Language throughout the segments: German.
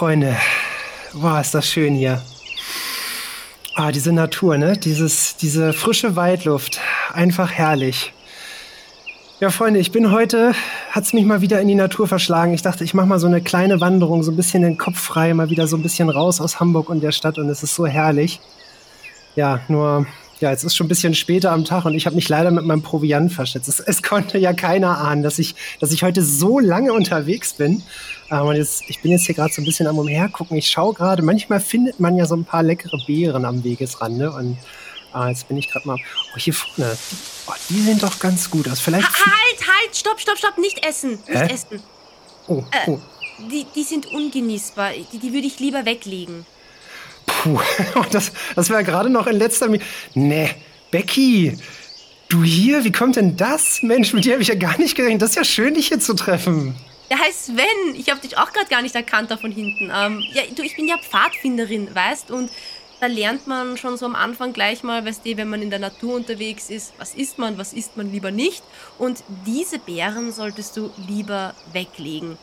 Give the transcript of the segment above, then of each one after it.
Freunde. Boah, ist das schön hier. Ah, diese Natur, ne? Dieses, diese frische Waldluft. Einfach herrlich. Ja, Freunde, ich bin heute, hat's mich mal wieder in die Natur verschlagen. Ich dachte, ich mache mal so eine kleine Wanderung, so ein bisschen den Kopf frei, mal wieder so ein bisschen raus aus Hamburg und der Stadt und es ist so herrlich. Ja, nur ja, es ist schon ein bisschen später am Tag und ich habe mich leider mit meinem Proviant verschätzt. Es, es, konnte ja keiner ahnen, dass ich, dass ich heute so lange unterwegs bin. Ähm, und jetzt, ich bin jetzt hier gerade so ein bisschen am Umhergucken. Ich schaue gerade, manchmal findet man ja so ein paar leckere Beeren am Wegesrande und ah, jetzt bin ich gerade mal. Oh, hier vorne. Oh, die sehen doch ganz gut aus. Vielleicht. Ha, halt, halt, stopp, stopp, stopp, nicht essen. Nicht Hä? essen. Oh, äh, oh. Die, die sind ungenießbar. Die, die würde ich lieber weglegen. Puh, das, das wäre gerade noch in letzter Minute. Nee, Becky, du hier, wie kommt denn das? Mensch, mit dir habe ich ja gar nicht gerechnet. Das ist ja schön, dich hier zu treffen. Ja, hi Sven, ich habe dich auch gerade gar nicht erkannt da von hinten. Ähm, ja, du, ich bin ja Pfadfinderin, weißt, und da lernt man schon so am Anfang gleich mal, weißt du, wenn man in der Natur unterwegs ist, was isst man, was isst man lieber nicht. Und diese Beeren solltest du lieber weglegen.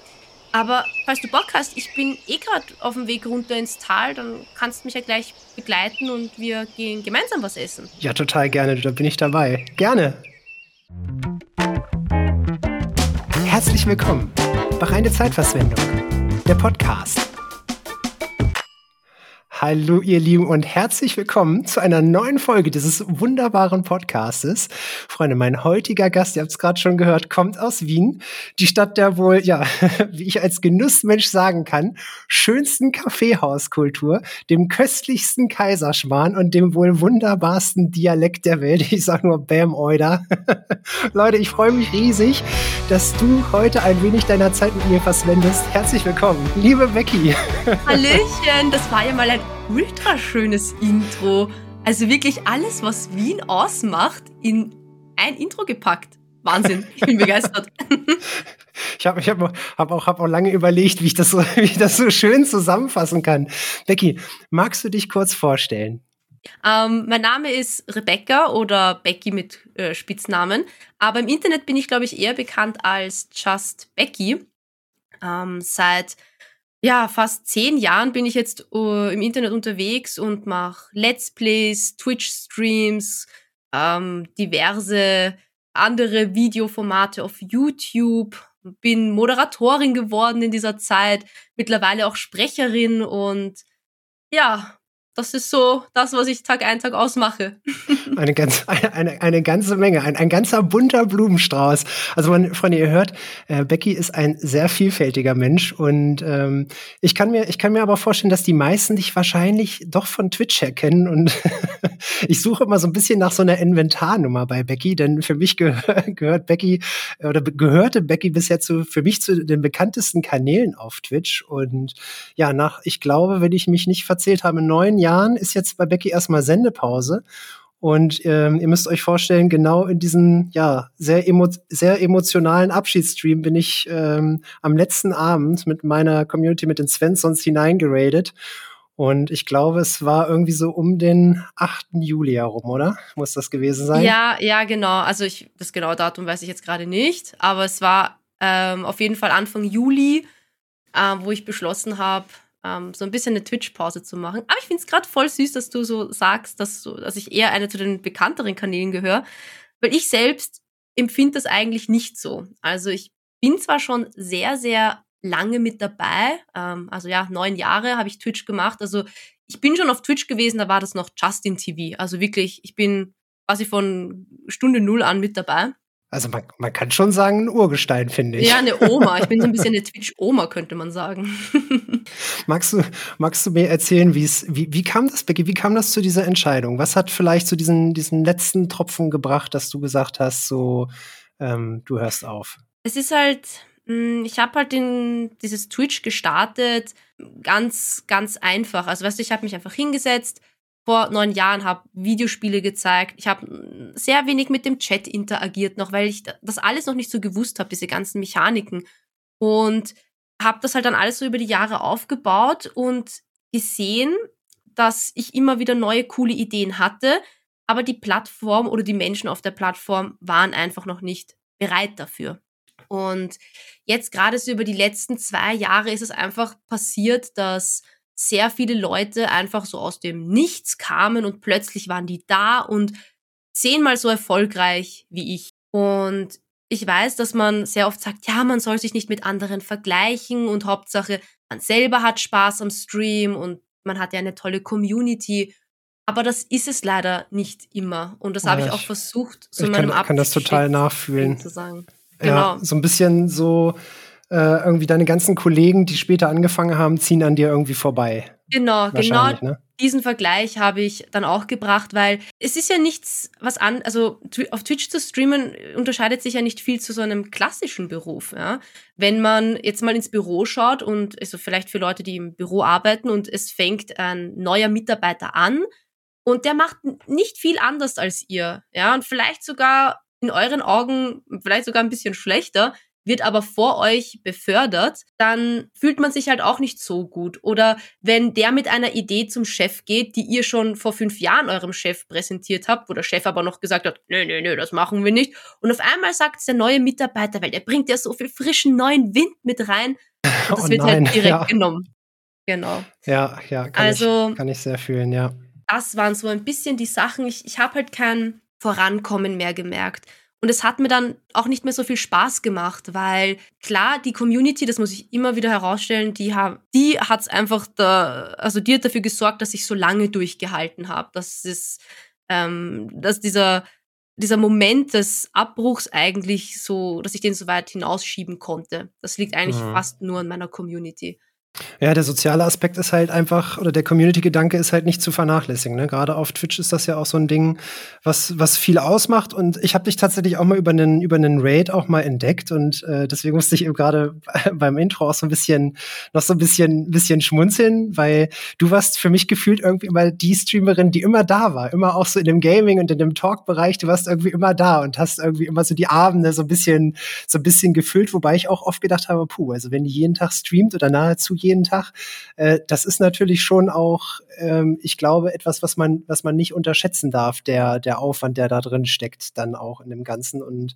Aber falls du Bock hast, ich bin eh gerade auf dem Weg runter ins Tal, dann kannst du mich ja gleich begleiten und wir gehen gemeinsam was essen. Ja, total gerne, da bin ich dabei. Gerne. Herzlich willkommen bei Reine Zeitverschwendung, der Podcast. Hallo ihr Lieben und herzlich willkommen zu einer neuen Folge dieses wunderbaren Podcastes. Freunde, mein heutiger Gast, ihr habt es gerade schon gehört, kommt aus Wien, die Stadt der wohl, ja, wie ich als Genussmensch sagen kann, schönsten Kaffeehauskultur, dem köstlichsten Kaiserschmarrn und dem wohl wunderbarsten Dialekt der Welt. Ich sag nur Bam Oida. Leute, ich freue mich riesig, dass du heute ein wenig deiner Zeit mit mir verschwendest. Herzlich willkommen, liebe Becky. Hallöchen, das war ja mal ein ultra schönes Intro. Also wirklich alles, was Wien ausmacht, in ein Intro gepackt. Wahnsinn, ich bin begeistert. Ich habe ich hab, hab auch, hab auch lange überlegt, wie ich, das so, wie ich das so schön zusammenfassen kann. Becky, magst du dich kurz vorstellen? Ähm, mein Name ist Rebecca oder Becky mit äh, Spitznamen. Aber im Internet bin ich, glaube ich, eher bekannt als Just Becky. Ähm, seit ja, fast zehn Jahren bin ich jetzt uh, im Internet unterwegs und mache Let's Plays, Twitch-Streams, ähm, diverse andere Videoformate auf YouTube, bin Moderatorin geworden in dieser Zeit, mittlerweile auch Sprecherin und ja, das ist so das, was ich Tag ein, Tag ausmache. eine, ganz, eine, eine, eine ganze Menge, ein, ein ganzer bunter Blumenstrauß. Also, man, Freunde, ihr hört, äh, Becky ist ein sehr vielfältiger Mensch und ähm, ich, kann mir, ich kann mir aber vorstellen, dass die meisten dich wahrscheinlich doch von Twitch her kennen und ich suche immer so ein bisschen nach so einer Inventarnummer bei Becky, denn für mich gehör, gehört Becky oder gehörte Becky bisher zu, für mich zu den bekanntesten Kanälen auf Twitch und ja, nach, ich glaube, wenn ich mich nicht verzählt habe, neun Jahren Jahren ist jetzt bei Becky erstmal Sendepause. Und ähm, ihr müsst euch vorstellen, genau in diesem ja sehr, emo sehr emotionalen Abschiedsstream bin ich ähm, am letzten Abend mit meiner Community, mit den Svensons hineingeradet. Und ich glaube, es war irgendwie so um den 8. Juli herum, oder? Muss das gewesen sein? Ja, ja, genau. Also ich, das genaue Datum weiß ich jetzt gerade nicht, aber es war ähm, auf jeden Fall Anfang Juli, äh, wo ich beschlossen habe, ähm, so ein bisschen eine Twitch-Pause zu machen. Aber ich finde es gerade voll süß, dass du so sagst, dass, so, dass ich eher eine zu den bekannteren Kanälen gehöre, weil ich selbst empfinde das eigentlich nicht so. Also ich bin zwar schon sehr, sehr lange mit dabei, ähm, also ja, neun Jahre habe ich Twitch gemacht. Also ich bin schon auf Twitch gewesen, da war das noch Justin TV. Also wirklich, ich bin quasi von Stunde null an mit dabei. Also man, man kann schon sagen, ein Urgestein, finde ich. Ja, eine Oma. Ich bin so ein bisschen eine Twitch-Oma, könnte man sagen. magst, du, magst du mir erzählen, wie, wie kam das, Becky, wie kam das zu dieser Entscheidung? Was hat vielleicht zu diesen, diesen letzten Tropfen gebracht, dass du gesagt hast, so, ähm, du hörst auf? Es ist halt, hm, ich habe halt in dieses Twitch gestartet, ganz, ganz einfach. Also weißt du, ich habe mich einfach hingesetzt, vor neun Jahren, habe Videospiele gezeigt. Ich habe sehr wenig mit dem Chat interagiert noch, weil ich das alles noch nicht so gewusst habe, diese ganzen Mechaniken. Und habe das halt dann alles so über die Jahre aufgebaut und gesehen, dass ich immer wieder neue coole Ideen hatte, aber die Plattform oder die Menschen auf der Plattform waren einfach noch nicht bereit dafür. Und jetzt gerade so über die letzten zwei Jahre ist es einfach passiert, dass sehr viele Leute einfach so aus dem Nichts kamen und plötzlich waren die da und zehnmal so erfolgreich wie ich. Und ich weiß, dass man sehr oft sagt, ja, man soll sich nicht mit anderen vergleichen und Hauptsache, man selber hat Spaß am Stream und man hat ja eine tolle Community. Aber das ist es leider nicht immer. Und das ja, habe ich auch versucht, so in meinem kann, kann das total nachfühlen. Zu sagen. Genau. Ja, so ein bisschen so äh, irgendwie deine ganzen Kollegen, die später angefangen haben, ziehen an dir irgendwie vorbei. Genau, genau. Ne? Diesen Vergleich habe ich dann auch gebracht, weil es ist ja nichts, was an, also auf Twitch zu streamen unterscheidet sich ja nicht viel zu so einem klassischen Beruf. Ja? Wenn man jetzt mal ins Büro schaut und also vielleicht für Leute, die im Büro arbeiten und es fängt ein neuer Mitarbeiter an und der macht nicht viel anders als ihr, ja, und vielleicht sogar in euren Augen vielleicht sogar ein bisschen schlechter, wird aber vor euch befördert, dann fühlt man sich halt auch nicht so gut. Oder wenn der mit einer Idee zum Chef geht, die ihr schon vor fünf Jahren eurem Chef präsentiert habt, wo der Chef aber noch gesagt hat, nö, nö, nö, das machen wir nicht. Und auf einmal sagt es der neue Mitarbeiter, weil der bringt ja so viel frischen neuen Wind mit rein. Und das oh wird halt nein, halt direkt ja. genommen. Genau. Ja, ja, kann, also, ich, kann ich sehr fühlen, ja. Das waren so ein bisschen die Sachen. Ich, ich habe halt kein Vorankommen mehr gemerkt. Und es hat mir dann auch nicht mehr so viel Spaß gemacht, weil klar, die Community, das muss ich immer wieder herausstellen, die, haben, die hat es einfach da, also die hat dafür gesorgt, dass ich so lange durchgehalten habe. Dass es, ähm, dass dieser, dieser Moment des Abbruchs eigentlich so, dass ich den so weit hinausschieben konnte. Das liegt eigentlich mhm. fast nur an meiner Community. Ja, der soziale Aspekt ist halt einfach, oder der Community-Gedanke ist halt nicht zu vernachlässigen. Ne? Gerade auf Twitch ist das ja auch so ein Ding, was, was viel ausmacht. Und ich habe dich tatsächlich auch mal über einen, über einen Raid auch mal entdeckt. Und äh, deswegen musste ich eben gerade beim Intro auch so ein bisschen, noch so ein bisschen, bisschen schmunzeln, weil du warst für mich gefühlt irgendwie immer die Streamerin, die immer da war. Immer auch so in dem Gaming und in dem Talk-Bereich. Du warst irgendwie immer da und hast irgendwie immer so die Abende so ein bisschen, so ein bisschen gefüllt, wobei ich auch oft gedacht habe, puh, also wenn die jeden Tag streamt oder nahezu jeden jeden Tag. Äh, das ist natürlich schon auch, ähm, ich glaube, etwas, was man, was man nicht unterschätzen darf, der, der Aufwand, der da drin steckt, dann auch in dem Ganzen. Und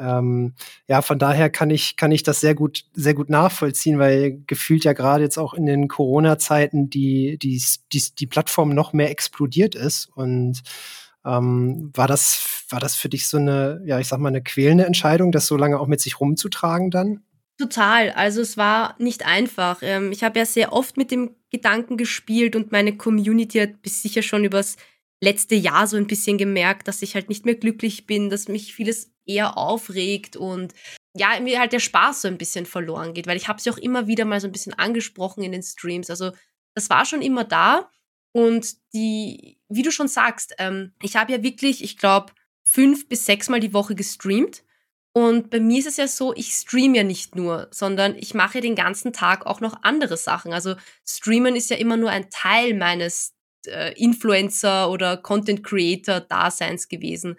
ähm, ja, von daher kann ich, kann ich das sehr gut, sehr gut nachvollziehen, weil gefühlt ja gerade jetzt auch in den Corona-Zeiten die, die, die, die Plattform noch mehr explodiert ist. Und ähm, war das, war das für dich so eine, ja, ich sag mal, eine quälende Entscheidung, das so lange auch mit sich rumzutragen dann? Total. Also es war nicht einfach. Ähm, ich habe ja sehr oft mit dem Gedanken gespielt und meine Community hat bis sicher schon übers letzte Jahr so ein bisschen gemerkt, dass ich halt nicht mehr glücklich bin, dass mich vieles eher aufregt und ja, mir halt der Spaß so ein bisschen verloren geht, weil ich habe sie auch immer wieder mal so ein bisschen angesprochen in den Streams. Also das war schon immer da und die, wie du schon sagst, ähm, ich habe ja wirklich, ich glaube, fünf bis sechs Mal die Woche gestreamt und bei mir ist es ja so, ich streame ja nicht nur, sondern ich mache den ganzen Tag auch noch andere Sachen. Also Streamen ist ja immer nur ein Teil meines äh, Influencer- oder Content-Creator-Daseins gewesen.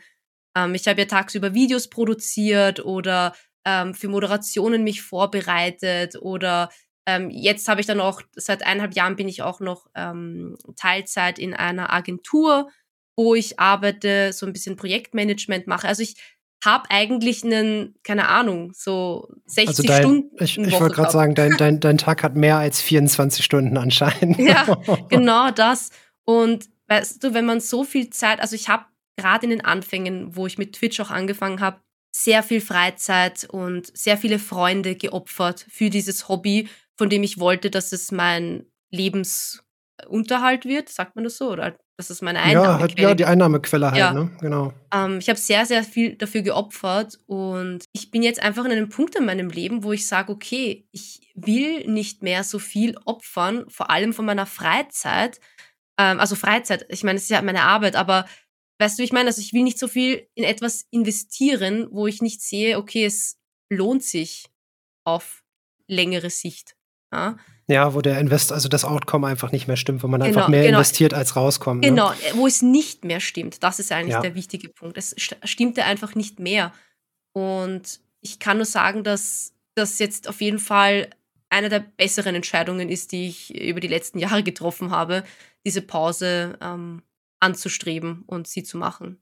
Ähm, ich habe ja tagsüber Videos produziert oder ähm, für Moderationen mich vorbereitet oder ähm, jetzt habe ich dann auch, seit eineinhalb Jahren bin ich auch noch ähm, Teilzeit in einer Agentur, wo ich arbeite, so ein bisschen Projektmanagement mache. Also ich habe eigentlich einen, keine Ahnung, so 60 also dein, Stunden. Ich, ich wollte gerade sagen, dein, dein, dein Tag hat mehr als 24 Stunden anscheinend. Ja, genau das. Und weißt du, wenn man so viel Zeit, also ich habe gerade in den Anfängen, wo ich mit Twitch auch angefangen habe, sehr viel Freizeit und sehr viele Freunde geopfert für dieses Hobby, von dem ich wollte, dass es mein Lebensunterhalt wird, sagt man das so, oder das ist meine Einnahmequelle. Ja, halt, ja die Einnahmequelle halt, ja. ne? Genau. Ähm, ich habe sehr, sehr viel dafür geopfert und ich bin jetzt einfach in einem Punkt in meinem Leben, wo ich sage, okay, ich will nicht mehr so viel opfern, vor allem von meiner Freizeit. Ähm, also Freizeit, ich meine, es ist ja meine Arbeit, aber weißt du, ich meine, also ich will nicht so viel in etwas investieren, wo ich nicht sehe, okay, es lohnt sich auf längere Sicht. Ja? Ja, wo der Invest, also das Outcome einfach nicht mehr stimmt, wo man genau, einfach mehr genau. investiert als rauskommt. Ne? Genau, ne? wo es nicht mehr stimmt. Das ist eigentlich ja. der wichtige Punkt. Es stimmte einfach nicht mehr. Und ich kann nur sagen, dass das jetzt auf jeden Fall eine der besseren Entscheidungen ist, die ich über die letzten Jahre getroffen habe, diese Pause ähm, anzustreben und sie zu machen.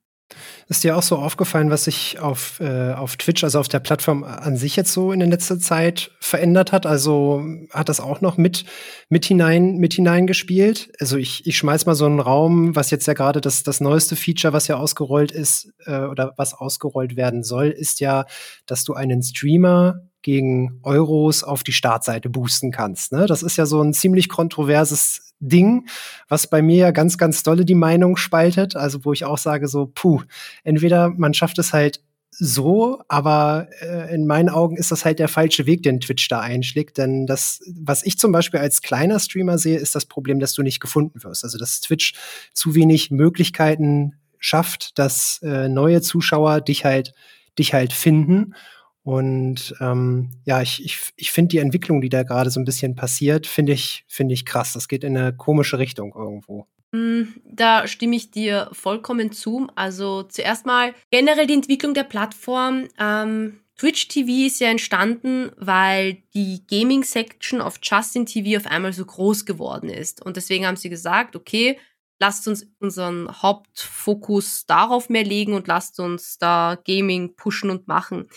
Ist dir auch so aufgefallen, was sich auf, äh, auf Twitch, also auf der Plattform an sich jetzt so in der letzten Zeit verändert hat? Also hat das auch noch mit, mit hinein, mit hineingespielt? Also ich, ich schmeiß mal so einen Raum, was jetzt ja gerade das, das neueste Feature, was ja ausgerollt ist, äh, oder was ausgerollt werden soll, ist ja, dass du einen Streamer gegen Euros auf die Startseite boosten kannst. Ne? Das ist ja so ein ziemlich kontroverses Ding, was bei mir ja ganz, ganz dolle die Meinung spaltet. Also wo ich auch sage so, puh, entweder man schafft es halt so, aber äh, in meinen Augen ist das halt der falsche Weg, den Twitch da einschlägt. Denn das, was ich zum Beispiel als kleiner Streamer sehe, ist das Problem, dass du nicht gefunden wirst. Also dass Twitch zu wenig Möglichkeiten schafft, dass äh, neue Zuschauer dich halt, dich halt finden. Und ähm, ja, ich, ich, ich finde die Entwicklung, die da gerade so ein bisschen passiert, finde ich, finde ich krass. Das geht in eine komische Richtung irgendwo. Mm, da stimme ich dir vollkommen zu. Also zuerst mal generell die Entwicklung der Plattform. Ähm, Twitch TV ist ja entstanden, weil die Gaming-Section auf Justin TV auf einmal so groß geworden ist. Und deswegen haben sie gesagt, okay, lasst uns unseren Hauptfokus darauf mehr legen und lasst uns da Gaming pushen und machen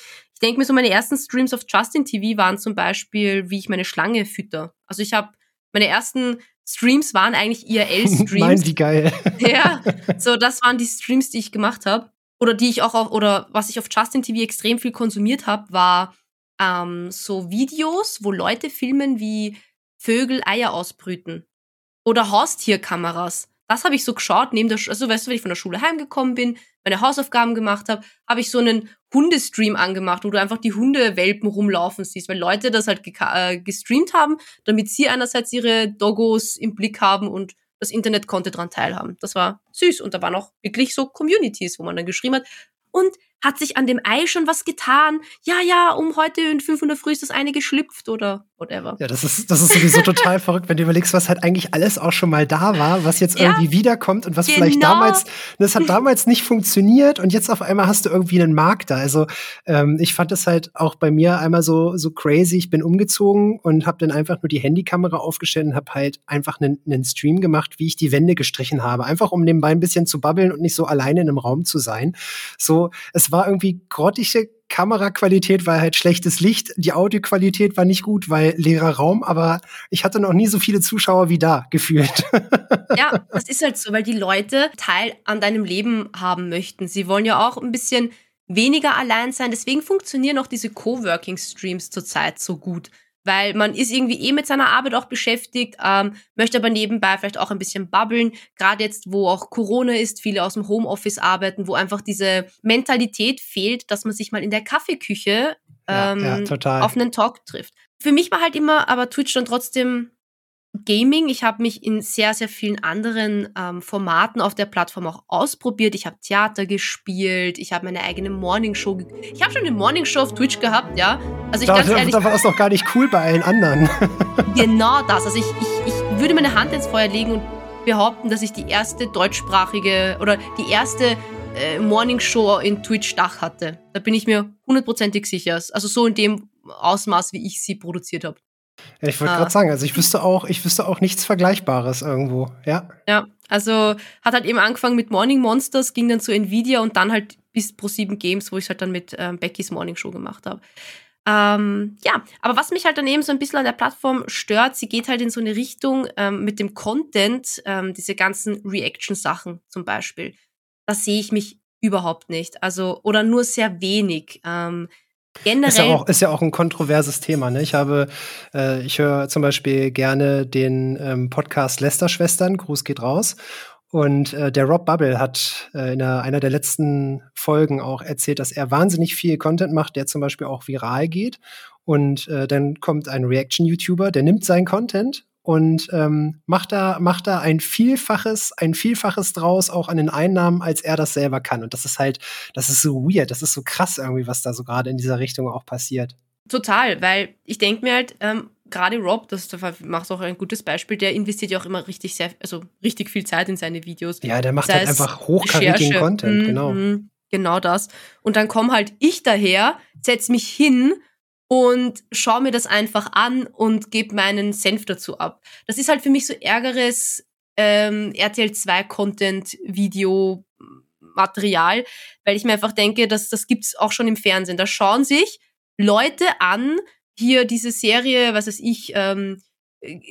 denke mir so, meine ersten Streams auf Justin TV waren zum Beispiel, wie ich meine Schlange fütter. Also ich habe, meine ersten Streams waren eigentlich IRL-Streams. Meinen die geil. ja, so das waren die Streams, die ich gemacht habe. Oder die ich auch auf, oder was ich auf Justin TV extrem viel konsumiert habe, war ähm, so Videos, wo Leute filmen, wie Vögel Eier ausbrüten. Oder Haustierkameras. Das habe ich so geschaut, neben der, also weißt du, wenn ich von der Schule heimgekommen bin, meine Hausaufgaben gemacht habe, habe ich so einen Hundestream angemacht, wo du einfach die Hundewelpen rumlaufen siehst, weil Leute das halt äh, gestreamt haben, damit sie einerseits ihre Doggos im Blick haben und das Internet konnte dran teilhaben. Das war süß und da waren auch wirklich so Communities, wo man dann geschrieben hat, und hat sich an dem Ei schon was getan? Ja, ja, um heute in 500 früh ist das eine geschlüpft oder whatever. Ja, das ist, das ist sowieso total verrückt, wenn du überlegst, was halt eigentlich alles auch schon mal da war, was jetzt ja, irgendwie wiederkommt und was genau. vielleicht damals, das hat damals nicht funktioniert und jetzt auf einmal hast du irgendwie einen Markt da. Also ähm, ich fand das halt auch bei mir einmal so, so crazy. Ich bin umgezogen und habe dann einfach nur die Handykamera aufgestellt und habe halt einfach einen, einen Stream gemacht, wie ich die Wände gestrichen habe. Einfach um nebenbei ein bisschen zu babbeln und nicht so alleine in einem Raum zu sein. So, es war irgendwie grottige Kameraqualität, weil halt schlechtes Licht, die Audioqualität war nicht gut, weil leerer Raum, aber ich hatte noch nie so viele Zuschauer wie da gefühlt. Ja, das ist halt so, weil die Leute Teil an deinem Leben haben möchten. Sie wollen ja auch ein bisschen weniger allein sein. Deswegen funktionieren auch diese Coworking-Streams zurzeit so gut weil man ist irgendwie eh mit seiner Arbeit auch beschäftigt, ähm, möchte aber nebenbei vielleicht auch ein bisschen babbeln. Gerade jetzt, wo auch Corona ist, viele aus dem Homeoffice arbeiten, wo einfach diese Mentalität fehlt, dass man sich mal in der Kaffeeküche ähm, ja, ja, auf einen Talk trifft. Für mich war halt immer aber Twitch dann trotzdem Gaming. Ich habe mich in sehr, sehr vielen anderen ähm, Formaten auf der Plattform auch ausprobiert. Ich habe Theater gespielt, ich habe meine eigene Morningshow. Ich habe schon eine Morningshow auf Twitch gehabt, ja. Also ich da, ganz ehrlich, da war es doch gar nicht cool bei allen anderen. genau das. Also ich, ich, ich würde meine Hand ins Feuer legen und behaupten, dass ich die erste deutschsprachige oder die erste äh, Morningshow in Twitch-Dach hatte. Da bin ich mir hundertprozentig sicher. Also so in dem Ausmaß, wie ich sie produziert habe. Ich wollte ah. gerade sagen, also ich wüsste auch, ich wüsste auch nichts Vergleichbares irgendwo, ja. Ja, also hat halt eben angefangen mit Morning Monsters, ging dann zu Nvidia und dann halt bis Pro 7 Games, wo ich halt dann mit ähm, Beckys Morning Show gemacht habe. Ähm, ja, aber was mich halt dann eben so ein bisschen an der Plattform stört, sie geht halt in so eine Richtung ähm, mit dem Content, ähm, diese ganzen Reaction-Sachen zum Beispiel. Da sehe ich mich überhaupt nicht. Also, oder nur sehr wenig. Ähm, Generell. Ist ja auch, ist ja auch ein kontroverses Thema. Ne? Ich habe, äh, ich höre zum Beispiel gerne den ähm, Podcast Lester-Schwestern, Gruß geht raus. Und äh, der Rob Bubble hat äh, in einer, einer der letzten Folgen auch erzählt, dass er wahnsinnig viel Content macht, der zum Beispiel auch viral geht. Und äh, dann kommt ein Reaction-YouTuber, der nimmt seinen Content und ähm, macht da macht da ein vielfaches ein vielfaches draus auch an den Einnahmen als er das selber kann. Und das ist halt das ist so weird das ist so krass irgendwie was da so gerade in dieser Richtung auch passiert. Total weil ich denke mir halt ähm, gerade Rob das macht auch ein gutes Beispiel der investiert ja auch immer richtig sehr also richtig viel Zeit in seine Videos. Ja der macht halt einfach hochkarätigen Content mm, genau. Mm, genau das. Und dann komm halt ich daher setz mich hin und schaue mir das einfach an und gebe meinen Senf dazu ab. Das ist halt für mich so ärgeres ähm, RTL 2 Content Video Material, weil ich mir einfach denke, dass das gibt's auch schon im Fernsehen. Da schauen sich Leute an, hier diese Serie, was weiß ich, ähm,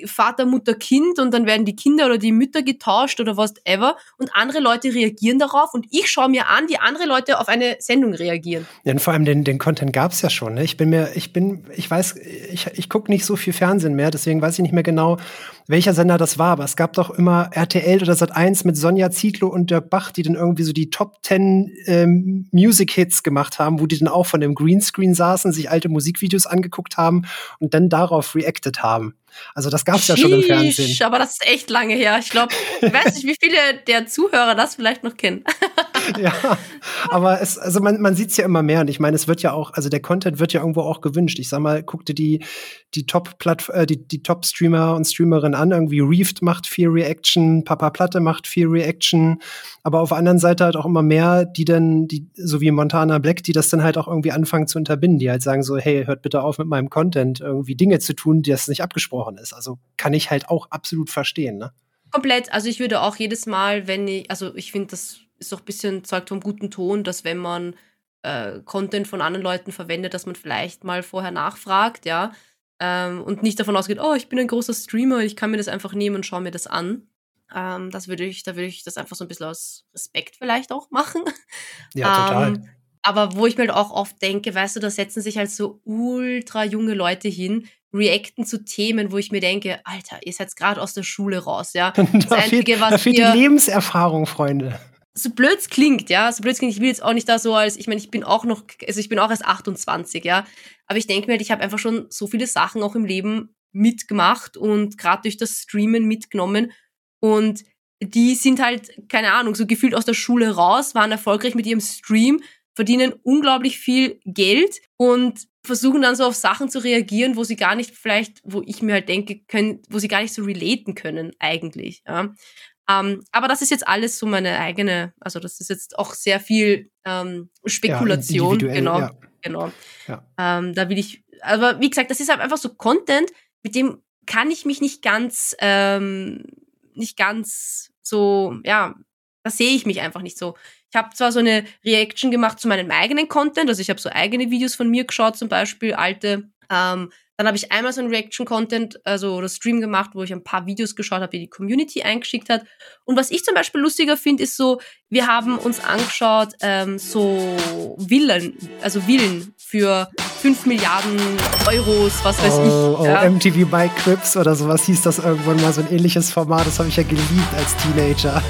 Vater, Mutter, Kind und dann werden die Kinder oder die Mütter getauscht oder was ever und andere Leute reagieren darauf und ich schaue mir an, wie andere Leute auf eine Sendung reagieren. Ja, und vor allem den, den Content gab es ja schon. Ne? Ich bin mir, ich bin, ich weiß, ich, ich gucke nicht so viel Fernsehen mehr, deswegen weiß ich nicht mehr genau, welcher Sender das war, aber es gab doch immer RTL oder Sat1 mit Sonja Zietlow und Dirk Bach, die dann irgendwie so die Top 10 ähm, Music Hits gemacht haben, wo die dann auch von dem Greenscreen saßen, sich alte Musikvideos angeguckt haben und dann darauf reacted haben. Also das gab es ja schon im Fernsehen. Aber das ist echt lange her. Ich glaube, ich weiß nicht, wie viele der Zuhörer das vielleicht noch kennen. ja, aber es, also man, man sieht es ja immer mehr und ich meine, es wird ja auch, also der Content wird ja irgendwo auch gewünscht. Ich sag mal, guck dir die, die Top äh, die, die Top Streamer und Streamerinnen an. Irgendwie Reefed macht viel Reaction, Papa Platte macht viel Reaction, aber auf der anderen Seite halt auch immer mehr, die dann, die, so wie Montana Black, die das dann halt auch irgendwie anfangen zu unterbinden, die halt sagen so, hey, hört bitte auf mit meinem Content, irgendwie Dinge zu tun, die das nicht abgesprochen ist. Also kann ich halt auch absolut verstehen, ne? Komplett. Also ich würde auch jedes Mal, wenn ich, also ich finde, das ist doch ein bisschen zeugt vom guten Ton, dass wenn man äh, Content von anderen Leuten verwendet, dass man vielleicht mal vorher nachfragt, ja. Ähm, und nicht davon ausgeht, oh, ich bin ein großer Streamer, ich kann mir das einfach nehmen und schaue mir das an. Ähm, das würde ich, da würde ich das einfach so ein bisschen aus Respekt vielleicht auch machen. Ja, total. Ähm, aber wo ich mir halt auch oft denke, weißt du, da setzen sich halt so ultra junge Leute hin, reacten zu Themen, wo ich mir denke, Alter, ihr seid gerade aus der Schule raus, ja. Das da Einzige, fehlt, was da fehlt die Lebenserfahrung, Freunde. So blöd es klingt, ja, so blöd es klingt, ich will jetzt auch nicht da so als, ich meine, ich bin auch noch, also ich bin auch erst 28, ja, aber ich denke mir halt, ich habe einfach schon so viele Sachen auch im Leben mitgemacht und gerade durch das Streamen mitgenommen und die sind halt, keine Ahnung, so gefühlt aus der Schule raus, waren erfolgreich mit ihrem Stream, verdienen unglaublich viel Geld und versuchen dann so auf Sachen zu reagieren, wo sie gar nicht vielleicht, wo ich mir halt denke, können, wo sie gar nicht so relaten können eigentlich. Ja. Ähm, aber das ist jetzt alles so meine eigene, also das ist jetzt auch sehr viel ähm, Spekulation. Ja, genau, ja. genau. Ja. Ähm, da will ich, aber wie gesagt, das ist halt einfach so Content, mit dem kann ich mich nicht ganz, ähm, nicht ganz so, ja, da sehe ich mich einfach nicht so. Ich habe zwar so eine Reaction gemacht zu meinem eigenen Content, also ich habe so eigene Videos von mir geschaut, zum Beispiel alte. Ähm, dann habe ich einmal so ein Reaction-Content, also oder Stream gemacht, wo ich ein paar Videos geschaut habe, die die Community eingeschickt hat. Und was ich zum Beispiel lustiger finde, ist so, wir haben uns angeschaut, ähm, so Villen, also Villen für 5 Milliarden Euros, was weiß oh, ich. Oh, ja. MTV Bike Crips oder sowas hieß das irgendwann mal, so ein ähnliches Format, das habe ich ja geliebt als Teenager.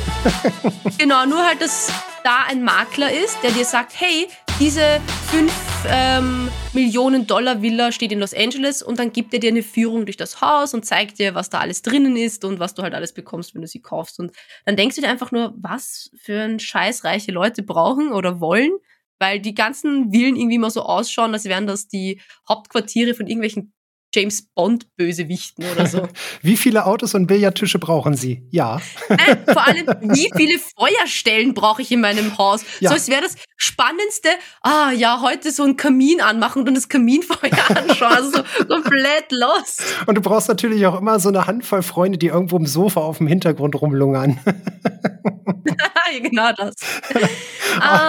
genau, nur halt, dass da ein Makler ist, der dir sagt, hey, diese 5 ähm, Millionen Dollar Villa steht in Los Angeles und dann gibt er dir eine Führung durch das Haus und zeigt dir, was da alles drinnen ist und was du halt alles bekommst, wenn du sie kaufst. Und dann denkst du dir einfach nur, was für ein Scheiß reiche Leute brauchen oder wollen, weil die ganzen Villen irgendwie mal so ausschauen, als wären das die Hauptquartiere von irgendwelchen James Bond Bösewichten oder so. wie viele Autos und Billardtische brauchen Sie? Ja. Äh, vor allem, wie viele Feuerstellen brauche ich in meinem Haus? Ja. So, es wäre das Spannendste, ah ja, heute so einen Kamin anmachen und das Kaminfeuer anschauen. Also so komplett lost. Und du brauchst natürlich auch immer so eine Handvoll Freunde, die irgendwo im Sofa auf dem Hintergrund rumlungern. genau das.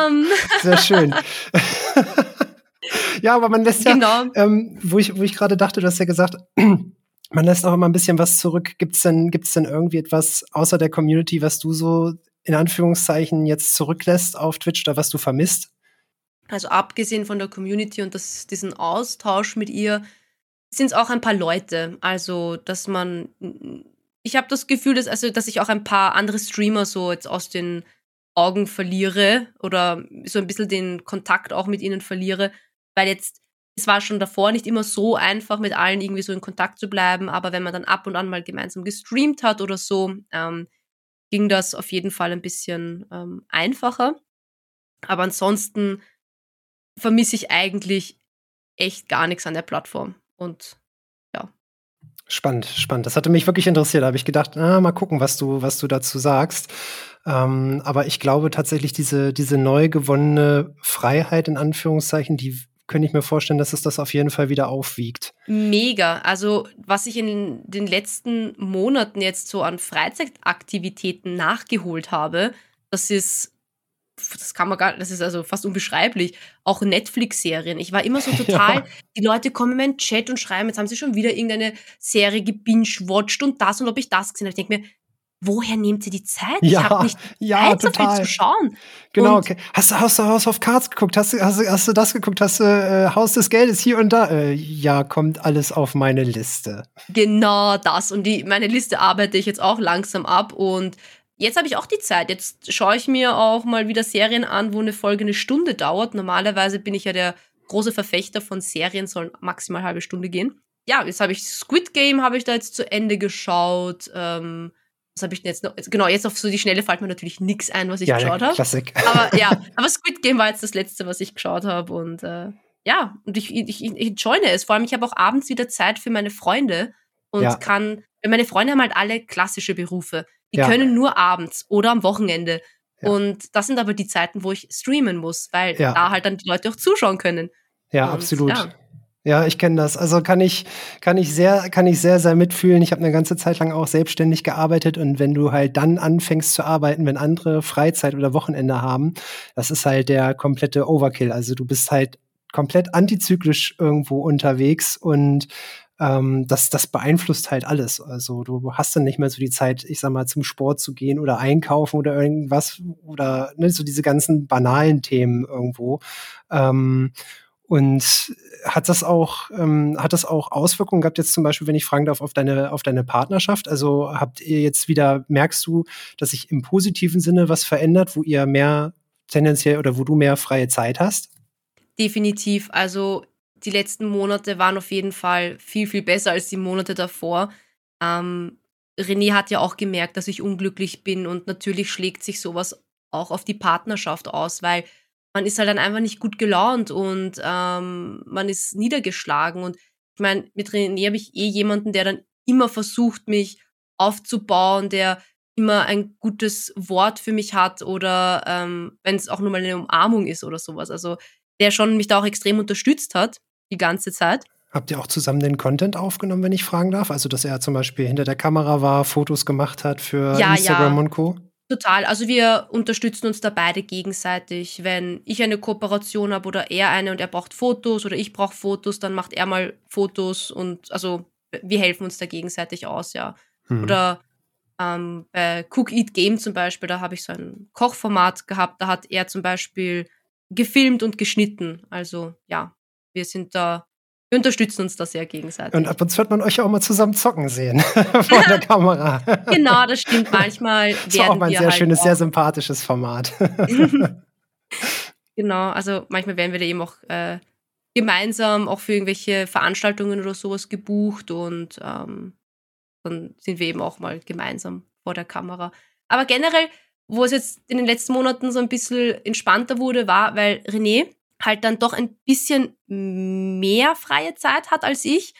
um. Sehr schön. Ja, aber man lässt ja, genau. ähm, wo ich, wo ich gerade dachte, du hast ja gesagt, man lässt auch immer ein bisschen was zurück. Gibt's denn, gibt's denn irgendwie etwas außer der Community, was du so in Anführungszeichen jetzt zurücklässt auf Twitch oder was du vermisst? Also abgesehen von der Community und das, diesen Austausch mit ihr, sind es auch ein paar Leute. Also, dass man, ich habe das Gefühl, dass, also, dass ich auch ein paar andere Streamer so jetzt aus den Augen verliere oder so ein bisschen den Kontakt auch mit ihnen verliere, weil jetzt, es war schon davor nicht immer so einfach, mit allen irgendwie so in Kontakt zu bleiben, aber wenn man dann ab und an mal gemeinsam gestreamt hat oder so, ähm, ging das auf jeden Fall ein bisschen ähm, einfacher. Aber ansonsten vermisse ich eigentlich echt gar nichts an der Plattform. Und ja. Spannend, spannend. Das hatte mich wirklich interessiert. Da habe ich gedacht, ah, mal gucken, was du, was du dazu sagst. Ähm, aber ich glaube tatsächlich, diese, diese neu gewonnene Freiheit, in Anführungszeichen, die könnte ich mir vorstellen, dass es das auf jeden Fall wieder aufwiegt. Mega. Also, was ich in den letzten Monaten jetzt so an Freizeitaktivitäten nachgeholt habe, das ist das kann man gar, das ist also fast unbeschreiblich. Auch Netflix-Serien. Ich war immer so total, ja. die Leute kommen in meinen Chat und schreiben, jetzt haben sie schon wieder irgendeine Serie gebingewatcht und das und ob ich das gesehen habe. Ich denke mir, woher nehmt ihr die Zeit? Ja, ich habe nicht ja, Zeit, total. so viel zu schauen. Genau, okay. Hast du House, House of Cards geguckt? Hast du, hast, du, hast du das geguckt? Hast du äh, Haus des Geldes hier und da? Äh, ja, kommt alles auf meine Liste. Genau das. Und die, meine Liste arbeite ich jetzt auch langsam ab. Und jetzt habe ich auch die Zeit. Jetzt schaue ich mir auch mal wieder Serien an, wo eine Folge eine Stunde dauert. Normalerweise bin ich ja der große Verfechter von Serien, sollen maximal eine halbe Stunde gehen. Ja, jetzt habe ich Squid Game, habe ich da jetzt zu Ende geschaut. Ähm, was habe ich denn jetzt noch? Genau, jetzt auf so die Schnelle fällt mir natürlich nichts ein, was ich ja, geschaut habe. Klassik. Aber ja, aber Squid Game war jetzt das letzte, was ich geschaut habe. Und äh, ja, und ich, ich, ich enjoyne es. Vor allem, ich habe auch abends wieder Zeit für meine Freunde und Ja. kann, meine Freunde haben halt alle klassische Berufe. Die Ja. können nur abends oder am Wochenende. Ja. Und das sind aber die Zeiten, wo ich streamen muss, weil da halt dann die Leute auch zuschauen können. Ja, Und, absolut. Ja. Ich kenne das. Also kann ich, kann ich sehr, kann ich sehr, sehr mitfühlen. Ich habe eine ganze Zeit lang auch selbstständig gearbeitet und wenn du halt dann anfängst zu arbeiten, wenn andere Freizeit oder Wochenende haben, das ist halt der komplette Overkill. Also du bist halt komplett antizyklisch irgendwo unterwegs und ähm, das, das beeinflusst halt alles. Also du hast dann nicht mehr so die Zeit, ich sag mal, zum Sport zu gehen oder einkaufen oder irgendwas oder ne, so diese ganzen banalen Themen irgendwo. Ähm, und hat das auch, ähm, hat das auch Auswirkungen gehabt, jetzt zum Beispiel, wenn ich fragen darf, auf deine, auf deine Partnerschaft? Also habt ihr jetzt wieder, merkst du, dass sich im positiven Sinne was verändert, wo ihr mehr tendenziell oder wo du mehr freie Zeit hast? Definitiv. Also die letzten Monate waren auf jeden Fall viel, viel besser als die Monate davor. Ähm, René hat ja auch gemerkt, dass ich unglücklich bin und natürlich schlägt sich sowas auch auf die Partnerschaft aus, weil man ist halt dann einfach nicht gut gelaunt und ähm, man ist niedergeschlagen. Und ich meine, mit René habe ich eh jemanden, der dann immer versucht, mich aufzubauen, der immer ein gutes Wort für mich hat oder ähm, wenn es auch nur mal eine Umarmung ist oder sowas. Also der schon mich da auch extrem unterstützt hat, die ganze Zeit. Habt ihr auch zusammen den Content aufgenommen, wenn ich fragen darf? Also, dass er zum Beispiel hinter der Kamera war, Fotos gemacht hat für Ja, Instagram ja. und Co. Total. Also wir unterstützen uns da beide gegenseitig. Wenn ich eine Kooperation habe oder er eine und er braucht Fotos oder ich brauche Fotos, dann macht er mal Fotos und also wir helfen uns da gegenseitig aus, ja. Hm. Oder ähm, bei Cook Eat Game zum Beispiel, da habe ich so ein Kochformat gehabt, da hat er zum Beispiel gefilmt und geschnitten. Also ja, wir sind da, wir unterstützen uns da sehr gegenseitig. Und ab und zu wird man euch auch mal zusammen zocken sehen vor der Kamera. genau, das stimmt. Manchmal Das war auch mal ein sehr halt schönes, auch, sehr sympathisches Format. Genau, also manchmal werden wir da eben auch äh, gemeinsam auch für irgendwelche Veranstaltungen oder sowas gebucht und ähm, dann sind wir eben auch mal gemeinsam vor der Kamera. Aber generell, wo es jetzt in den letzten Monaten so ein bisschen entspannter wurde, war, weil René halt dann doch ein bisschen mehr freie Zeit hat als ich.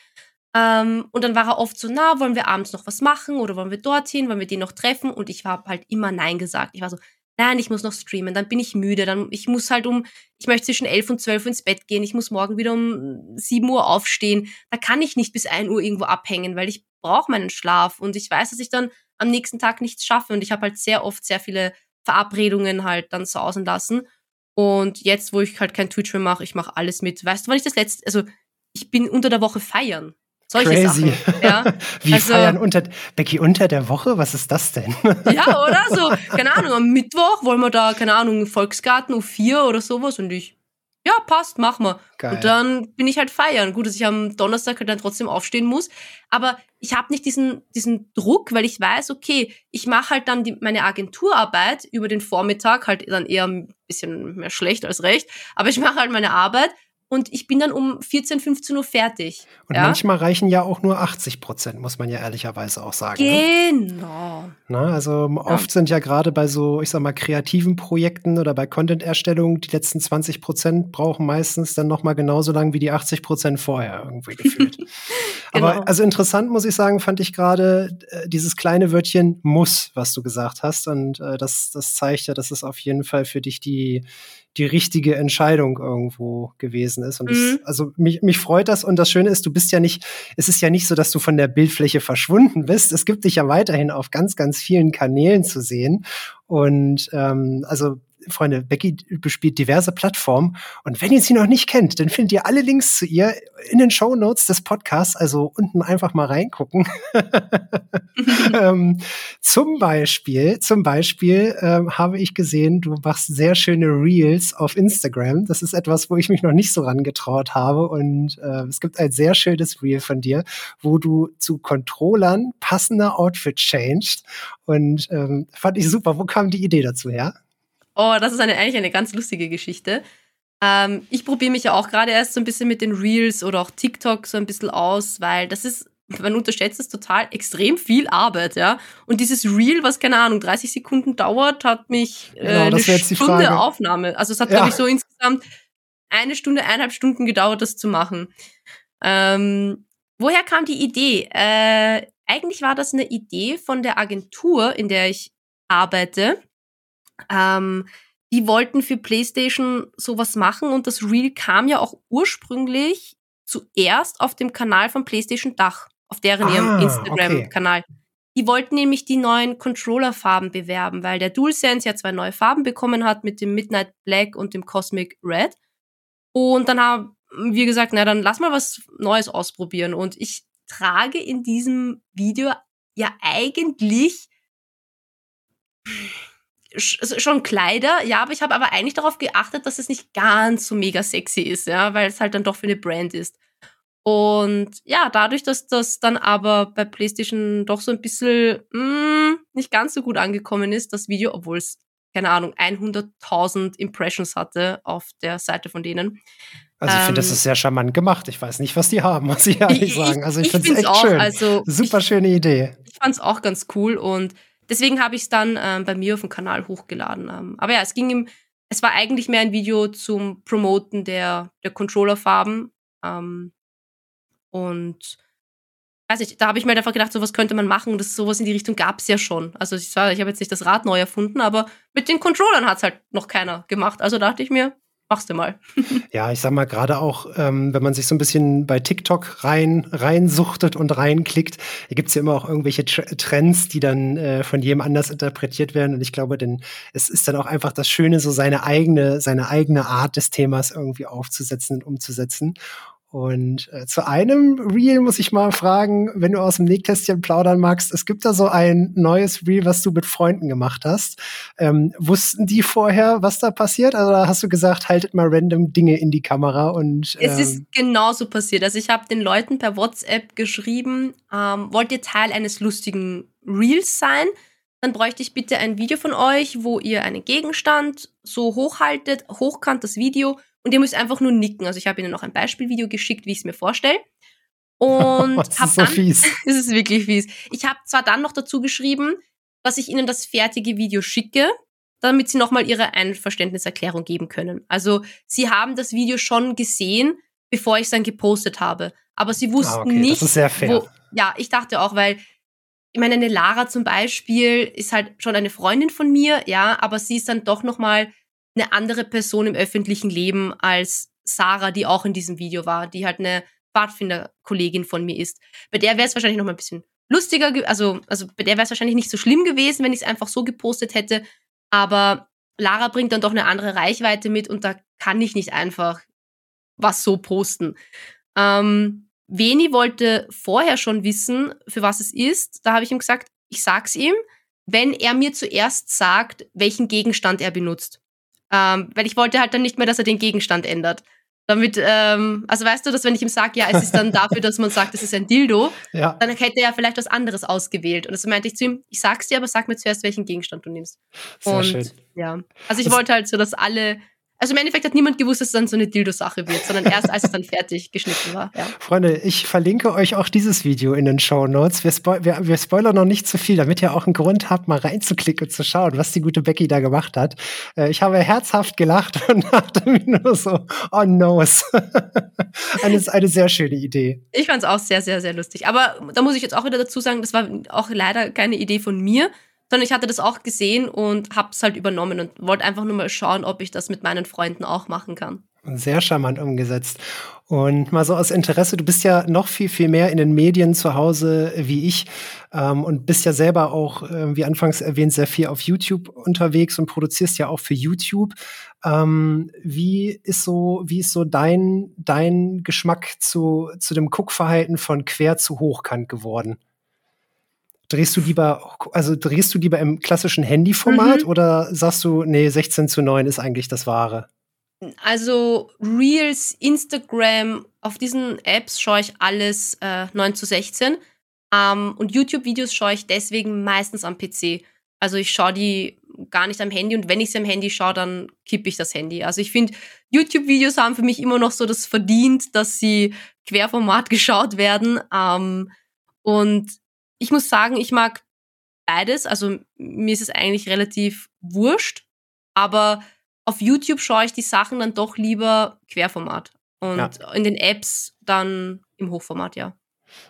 Ähm, und dann war er oft so, na, wollen wir abends noch was machen oder wollen wir dorthin, wollen wir den noch treffen? Und ich habe halt immer Nein gesagt. Ich war so, nein, ich muss noch streamen, dann bin ich müde, dann ich muss halt um, ich möchte zwischen 11 und 12 Uhr ins Bett gehen, ich muss morgen wieder um 7 Uhr aufstehen. Da kann ich nicht bis 1 Uhr irgendwo abhängen, weil ich brauche meinen Schlaf und ich weiß, dass ich dann am nächsten Tag nichts schaffe und ich habe halt sehr oft sehr viele Verabredungen halt dann sausen lassen. Und jetzt, wo ich halt kein Twitch mehr mache, ich mache alles mit. Weißt du, wann ich das letzte, also ich bin unter der Woche feiern. Solche Crazy. Sachen. Ja. Wie Also- feiern unter Becky unter der Woche? Was ist das denn? Ja, oder? So, keine Ahnung, am Mittwoch wollen wir da, keine Ahnung, Volksgarten U4 oder sowas und ich, ja, passt, mach mal. Geil. Und dann bin ich halt feiern. Gut, dass ich am Donnerstag halt dann trotzdem aufstehen muss. Aber ich habe nicht diesen, diesen Druck, weil ich weiß, okay, ich mache halt dann die, meine Agenturarbeit über den Vormittag, halt dann eher ein bisschen mehr schlecht als recht. Aber ich mache halt meine Arbeit und ich bin dann um 14, 15 Uhr fertig. Und ja? manchmal reichen ja auch nur 80 Prozent, muss man ja ehrlicherweise auch sagen. Ne? Genau. Na, also oft sind ja gerade bei so, ich sag mal, kreativen Projekten oder bei Content-Erstellung die letzten 20 Prozent brauchen meistens dann noch mal genauso lang wie die 80 Prozent vorher irgendwie gefühlt. Genau. Aber also interessant muss ich sagen, fand ich gerade äh, dieses kleine Wörtchen muss, was du gesagt hast. Und äh, das, das zeigt ja, dass es auf jeden Fall für dich die, die richtige Entscheidung irgendwo gewesen ist. Und Mhm. das, also mich, mich freut das. Und das Schöne ist, du bist ja nicht, es ist ja nicht so, dass du von der Bildfläche verschwunden bist. Es gibt dich ja weiterhin auf ganz, ganz vielen Kanälen zu sehen. Und ähm, also Freunde, Becky bespielt diverse Plattformen. Und wenn ihr sie noch nicht kennt, dann findet ihr alle Links zu ihr in den Show Notes des Podcasts. Also unten einfach mal reingucken. ähm, zum Beispiel, zum Beispiel ähm, habe ich gesehen, du machst sehr schöne Reels auf Instagram. Das ist etwas, wo ich mich noch nicht so rangetraut habe. Und äh, es gibt ein sehr schönes Reel von dir, wo du zu Controllern passende Outfit changed. Und ähm, fand ich super. Wo kam die Idee dazu her? Oh, das ist eine, eigentlich eine ganz lustige Geschichte. Ähm, ich probiere mich ja auch gerade erst so ein bisschen mit den Reels oder auch TikTok so ein bisschen aus, weil das ist, man unterschätzt es total, extrem viel Arbeit, ja. Und dieses Reel, was keine Ahnung, 30 Sekunden dauert, hat mich äh, genau, eine Stunde Aufnahme. Also es hat, ja. glaube ich, so insgesamt eine Stunde, eineinhalb Stunden gedauert, das zu machen. Ähm, woher kam die Idee? Äh, eigentlich war das eine Idee von der Agentur, in der ich arbeite. Ähm, die wollten für PlayStation sowas machen und das Reel kam ja auch ursprünglich zuerst auf dem Kanal von PlayStation Dach, auf deren ah, ihrem Instagram-Kanal. Okay. Die wollten nämlich die neuen Controller-Farben bewerben, weil der DualSense ja zwei neue Farben bekommen hat mit dem Midnight Black und dem Cosmic Red. Und dann haben wir gesagt, na dann lass mal was Neues ausprobieren. Und ich trage in diesem Video ja eigentlich schon Kleider, ja, aber ich habe aber eigentlich darauf geachtet, dass es nicht ganz so mega sexy ist, ja, weil es halt dann doch für eine Brand ist. Und ja, dadurch, dass das dann aber bei PlayStation doch so ein bisschen mh, mm, nicht ganz so gut angekommen ist, das Video, obwohl es, keine Ahnung, 100.000 Impressions hatte auf der Seite von denen. Also ich finde, das ähm, ist sehr charmant gemacht. Ich weiß nicht, was die haben, muss ich ehrlich sagen. Also ich, ich finde es echt auch, schön. Also Super ich, schöne Idee. Ich fand es auch ganz cool und Deswegen habe ich es dann ähm, bei mir auf dem Kanal hochgeladen. Ähm, aber ja, es ging im, es war eigentlich mehr ein Video zum Promoten der, der Controller-Farben. Ähm, und weiß ich, da habe ich mir einfach gedacht, sowas könnte man machen. Das sowas in die Richtung gab es ja schon. Also ich, ich habe jetzt nicht das Rad neu erfunden, aber mit den Controllern hat es halt noch keiner gemacht. Also dachte ich mir, machst du mal. ja, ich sag mal, gerade auch, ähm, wenn man sich so ein bisschen bei TikTok rein, reinsuchtet und reinklickt, da gibt's ja immer auch irgendwelche Trends, die dann äh, von jedem anders interpretiert werden. Und ich glaube, denn es ist dann auch einfach das Schöne, so seine eigene, seine eigene Art des Themas irgendwie aufzusetzen und umzusetzen. Und äh, zu einem Reel muss ich mal fragen, wenn du aus dem Nähkästchen plaudern magst, es gibt da so ein neues Reel, was du mit Freunden gemacht hast. Ähm, wussten die vorher, was da passiert? Also hast du gesagt, haltet mal random Dinge in die Kamera und ähm Es ist ähm, genauso passiert. Also ich habe den Leuten per WhatsApp geschrieben, ähm, wollt ihr Teil eines lustigen Reels sein? Dann bräuchte ich bitte ein Video von euch, wo ihr einen Gegenstand so hochhaltet, hochkant das Video und ihr müsst einfach nur nicken. Also ich habe ihnen noch ein Beispielvideo geschickt, wie ich es mir vorstelle. Und das hab ist so dann, fies. das ist wirklich fies. Ich habe zwar dann noch dazu geschrieben, dass ich ihnen das fertige Video schicke, damit sie nochmal ihre Einverständniserklärung geben können. Also sie haben das Video schon gesehen, bevor ich es dann gepostet habe. Aber sie wussten ah, okay. nicht. Das ist sehr fair. Wo, ja, ich dachte auch, weil ich meine, eine Lara zum Beispiel ist halt schon eine Freundin von mir, ja, aber sie ist dann doch nochmal eine andere Person im öffentlichen Leben als Sarah, die auch in diesem Video war, die halt eine Pfadfinder-Kollegin von mir ist. Bei der wäre es wahrscheinlich noch mal ein bisschen lustiger, also, also bei der wäre es wahrscheinlich nicht so schlimm gewesen, wenn ich es einfach so gepostet hätte. Aber Lara bringt dann doch eine andere Reichweite mit und da kann ich nicht einfach was so posten. Ähm, Veni wollte vorher schon wissen, für was es ist. Da habe ich ihm gesagt, ich sag's ihm, wenn er mir zuerst sagt, welchen Gegenstand er benutzt. Ähm, weil ich wollte halt dann nicht mehr, dass er den Gegenstand ändert. Damit, ähm, also weißt du, dass wenn ich ihm sage, ja, es ist dann dafür, dass man sagt, es ist ein Dildo, ja. dann hätte er vielleicht was anderes ausgewählt. Und das meinte ich zu ihm, ich sag's dir, aber sag mir zuerst, welchen Gegenstand du nimmst. Sehr und schön. ja. Also ich das wollte halt so, dass alle also im Endeffekt hat niemand gewusst, dass es dann so eine Dildo-Sache wird, sondern erst als es dann fertig geschnitten war. Ja. Freunde, ich verlinke euch auch dieses Video in den Show Notes. Wir, spo wir, wir, spoilern noch nicht zu viel, damit ihr auch einen Grund habt, mal reinzuklicken und zu schauen, was die gute Becky da gemacht hat. Äh, ich habe herzhaft gelacht und dachte mir nur so, oh no. eine, eine sehr schöne Idee. Ich fand es auch sehr, sehr, sehr lustig. Aber da muss ich jetzt auch wieder dazu sagen, das war auch leider keine Idee von mir, sondern ich hatte das auch gesehen und habe es halt übernommen und wollte einfach nur mal schauen, ob ich das mit meinen Freunden auch machen kann. Sehr charmant umgesetzt. Und mal so aus Interesse, du bist ja noch viel, viel mehr in den Medien zu Hause wie ich ähm, und bist ja selber auch, äh, wie anfangs erwähnt, sehr viel auf YouTube unterwegs und produzierst ja auch für YouTube. Ähm, wie ist so, wie ist so dein, dein Geschmack zu, zu dem Guckverhalten von quer zu hochkant geworden? Drehst du lieber, also drehst du lieber im klassischen Handyformat mhm. oder sagst du, nee, 16 zu 9 ist eigentlich das Wahre? Also Reels, Instagram, auf diesen Apps schaue ich alles äh, 9 zu 16. Ähm, und YouTube-Videos schaue ich deswegen meistens am PC. Also ich schaue die gar nicht am Handy und wenn ich sie am Handy schaue, dann kippe ich das Handy. Also ich finde, YouTube-Videos haben für mich immer noch so das verdient, dass sie querformat geschaut werden. Ähm, und ich muss sagen, ich mag beides. Also mir ist es eigentlich relativ wurscht. Aber auf YouTube schaue ich die Sachen dann doch lieber Querformat. Und ja. in den Apps dann im Hochformat, ja.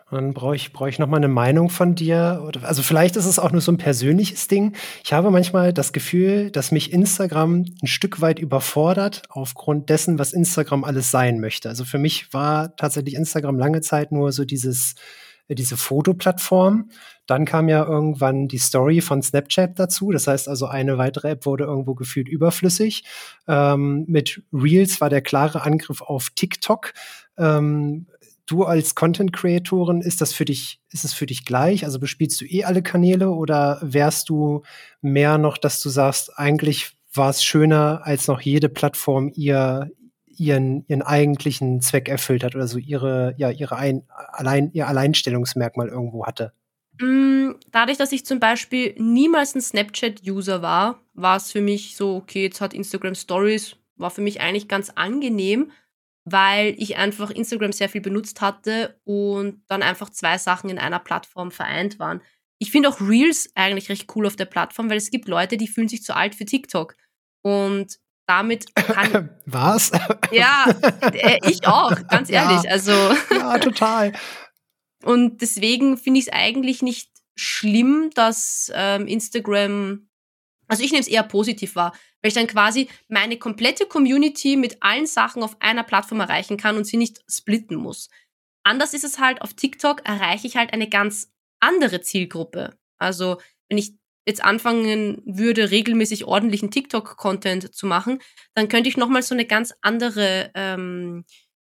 Dann brauche ich, brauch ich noch mal eine Meinung von dir. Also vielleicht ist es auch nur so ein persönliches Ding. Ich habe manchmal das Gefühl, dass mich Instagram ein Stück weit überfordert aufgrund dessen, was Instagram alles sein möchte. Also für mich war tatsächlich Instagram lange Zeit nur so dieses diese Fotoplattform. Dann kam ja irgendwann die Story von Snapchat dazu. Das heißt also, eine weitere App wurde irgendwo gefühlt überflüssig. Ähm, mit Reels war der klare Angriff auf TikTok. Ähm, du als Content-Creatorin, ist das für dich, ist es für dich gleich? Also bespielst du eh alle Kanäle oder wärst du mehr noch, dass du sagst, eigentlich war es schöner, als noch jede Plattform ihr, ihren, ihren eigentlichen Zweck erfüllt hat oder so ihre, ja, ihre ein, allein, ihr Alleinstellungsmerkmal irgendwo hatte? Mm, dadurch, dass ich zum Beispiel niemals ein Snapchat-User war, war es für mich so, okay, jetzt hat Instagram Stories, war für mich eigentlich ganz angenehm, weil ich einfach Instagram sehr viel benutzt hatte und dann einfach zwei Sachen in einer Plattform vereint waren. Ich finde auch Reels eigentlich recht cool auf der Plattform, weil es gibt Leute, die fühlen sich zu alt für TikTok. Und damit kann. Was? Ja, äh, ich auch, ganz ehrlich. Ja, also. Ja, total. Und deswegen finde ich es eigentlich nicht schlimm, dass ähm, Instagram, also ich nehme es eher positiv wahr, weil ich dann quasi meine komplette Community mit allen Sachen auf einer Plattform erreichen kann und sie nicht splitten muss. Anders ist es halt, auf TikTok erreiche ich halt eine ganz andere Zielgruppe. Also wenn ich jetzt anfangen würde, regelmäßig ordentlichen TikTok-Content zu machen, dann könnte ich nochmal so eine ganz andere ähm,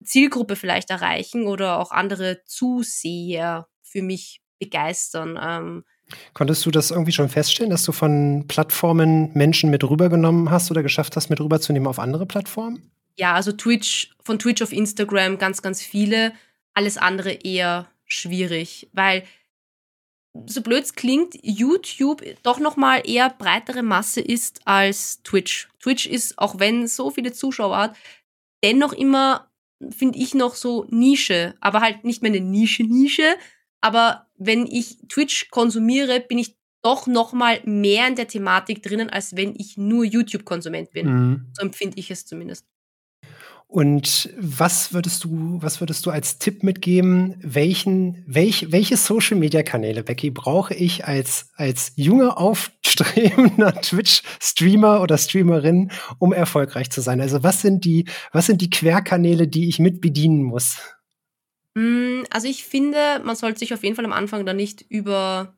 Zielgruppe vielleicht erreichen oder auch andere Zuseher für mich begeistern. Ähm, Konntest du das irgendwie schon feststellen, dass du von Plattformen Menschen mit rübergenommen hast oder geschafft hast, mit rüberzunehmen auf andere Plattformen? Ja, also Twitch, von Twitch auf Instagram ganz, ganz viele. Alles andere eher schwierig, weil so blöd es klingt, YouTube doch noch mal eher breitere Masse ist als Twitch. Twitch ist, auch wenn so viele Zuschauer hat, dennoch immer, finde ich, noch so Nische. Aber halt nicht mehr eine Nische-Nische. Aber wenn ich Twitch konsumiere, bin ich doch noch mal mehr in der Thematik drinnen, als wenn ich nur YouTube-Konsument bin. Mhm. So empfinde ich es zumindest. Und was würdest du, was würdest du als Tipp mitgeben? Welchen, welch, welche Social Media Kanäle, Becky, brauche ich als, als junger, aufstrebender Twitch-Streamer oder Streamerin, um erfolgreich zu sein? Also was sind die, was sind die Querkanäle, die ich mit bedienen muss? Mm, also ich finde, man sollte sich auf jeden Fall am Anfang da nicht über,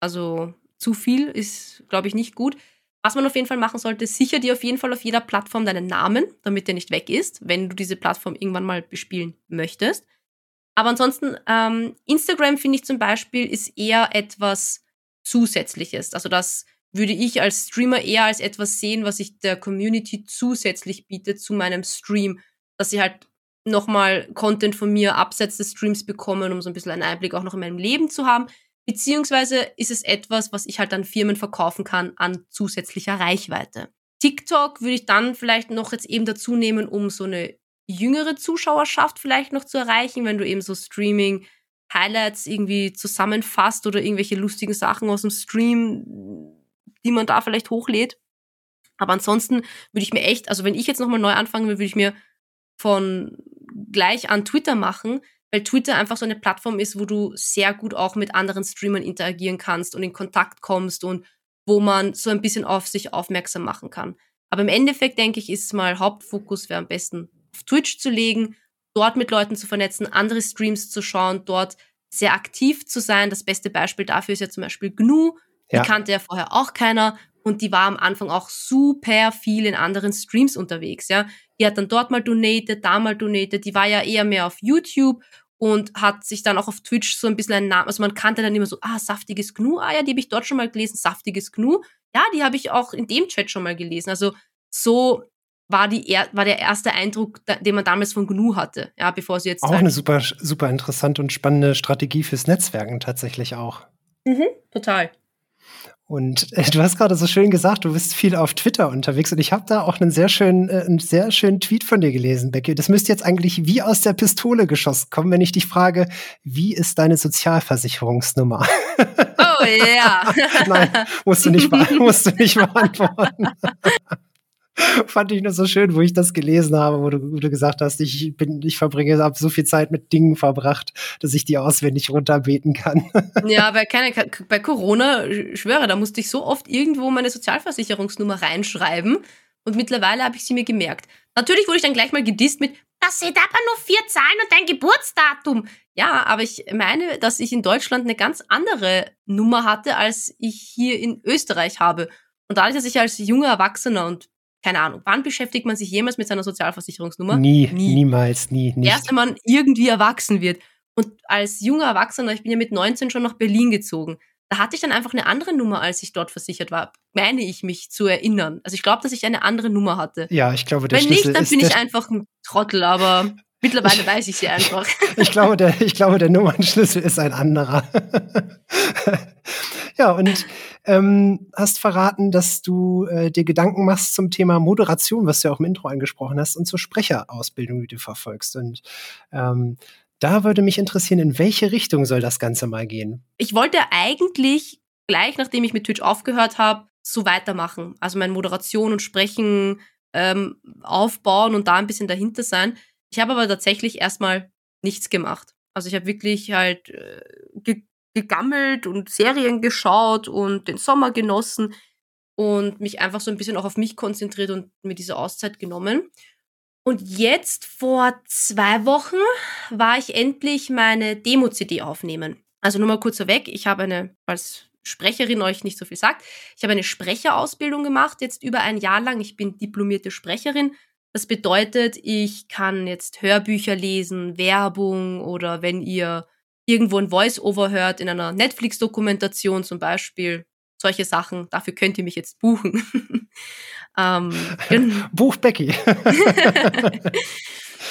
also zu viel ist, glaube ich, nicht gut was man auf jeden Fall machen sollte, sicher dir auf jeden Fall auf jeder Plattform deinen Namen, damit der nicht weg ist, wenn du diese Plattform irgendwann mal bespielen möchtest. Aber ansonsten, ähm, Instagram finde ich zum Beispiel ist eher etwas Zusätzliches. Also das würde ich als Streamer eher als etwas sehen, was ich der Community zusätzlich bietet zu meinem Stream, dass sie halt nochmal Content von mir abseits des Streams bekommen, um so ein bisschen einen Einblick auch noch in meinem Leben zu haben. Beziehungsweise ist es etwas, was ich halt an Firmen verkaufen kann an zusätzlicher Reichweite. TikTok würde ich dann vielleicht noch jetzt eben dazu nehmen, um so eine jüngere Zuschauerschaft vielleicht noch zu erreichen, wenn du eben so Streaming Highlights irgendwie zusammenfasst oder irgendwelche lustigen Sachen aus dem Stream, die man da vielleicht hochlädt. Aber ansonsten würde ich mir echt, also wenn ich jetzt nochmal neu anfangen würde, würde ich mir von gleich an Twitter machen, weil Twitter einfach so eine Plattform ist, wo du sehr gut auch mit anderen Streamern interagieren kannst und in Kontakt kommst und wo man so ein bisschen auf sich aufmerksam machen kann. Aber im Endeffekt denke ich, ist mal Hauptfokus wäre am besten auf Twitch zu legen, dort mit Leuten zu vernetzen, andere Streams zu schauen, dort sehr aktiv zu sein. Das beste Beispiel dafür ist ja zum Beispiel GNU. Ja. Die kannte ja vorher auch keiner und die war am Anfang auch super viel in anderen Streams unterwegs, ja. Die hat dann dort mal donated, da mal donated, die war ja eher mehr auf YouTube und hat sich dann auch auf Twitch so ein bisschen einen Namen, also man kannte dann immer so, ah, saftiges Gnu, ah ja, die habe ich dort schon mal gelesen, saftiges Gnu. Ja, die habe ich auch in dem Chat schon mal gelesen. Also so war, die er war der erste Eindruck, den man damals von GNU hatte, ja, bevor sie jetzt. Auch eine super, super interessante und spannende Strategie fürs Netzwerken tatsächlich auch. Mhm, total. Und äh, du hast gerade so schön gesagt, du bist viel auf Twitter unterwegs und ich habe da auch einen sehr schönen, äh, einen sehr schönen Tweet von dir gelesen, Becky. Das müsste jetzt eigentlich wie aus der Pistole geschossen kommen, wenn ich dich frage, wie ist deine Sozialversicherungsnummer? Oh ja. Nein, musst du nicht, musst du nicht beantworten. Fand ich nur so schön, wo ich das gelesen habe, wo du, wo du gesagt hast, ich bin, ich verbringe, habe so viel Zeit mit Dingen verbracht, dass ich die auswendig runterbeten kann. Ja, bei, keine, bei Corona, ich schwöre, da musste ich so oft irgendwo meine Sozialversicherungsnummer reinschreiben und mittlerweile habe ich sie mir gemerkt. Natürlich wurde ich dann gleich mal gedisst mit, das sind aber nur vier Zahlen und dein Geburtsdatum. Ja, aber ich meine, dass ich in Deutschland eine ganz andere Nummer hatte, als ich hier in Österreich habe. Und dadurch, dass ich als junger Erwachsener und keine Ahnung, wann beschäftigt man sich jemals mit seiner Sozialversicherungsnummer? Nie, nie. niemals, nie. Nicht. Erst wenn man irgendwie erwachsen wird. Und als junger Erwachsener, ich bin ja mit 19 schon nach Berlin gezogen, da hatte ich dann einfach eine andere Nummer, als ich dort versichert war, meine ich mich zu erinnern. Also ich glaube, dass ich eine andere Nummer hatte. Ja, ich glaube, der Wenn Schlüssel nicht, dann bin ich einfach ein Trottel, aber mittlerweile weiß ich sie einfach. ich glaube, der, ich glaube, der Nummernschlüssel ist ein anderer. ja, und ähm, hast verraten, dass du äh, dir Gedanken machst zum Thema Moderation, was du ja auch im Intro angesprochen hast, und zur Sprecherausbildung, die du verfolgst. Und ähm, da würde mich interessieren, in welche Richtung soll das Ganze mal gehen? Ich wollte eigentlich gleich, nachdem ich mit Twitch aufgehört habe, so weitermachen. Also meine Moderation und Sprechen ähm, aufbauen und da ein bisschen dahinter sein. Ich habe aber tatsächlich erstmal nichts gemacht. Also ich habe wirklich halt äh, gegammelt und Serien geschaut und den Sommer genossen und mich einfach so ein bisschen auch auf mich konzentriert und mir diese Auszeit genommen. Und jetzt vor zwei Wochen war ich endlich meine Demo-CD aufnehmen. Also nur mal kurz vorweg, ich habe eine, als Sprecherin euch nicht so viel sagt, ich habe eine Sprecherausbildung gemacht, jetzt über ein Jahr lang. Ich bin diplomierte Sprecherin. Das bedeutet, ich kann jetzt Hörbücher lesen, Werbung oder wenn ihr irgendwo ein Voice-Over hört, in einer Netflix-Dokumentation zum Beispiel, solche Sachen, dafür könnt ihr mich jetzt buchen. ähm, Buch Becky.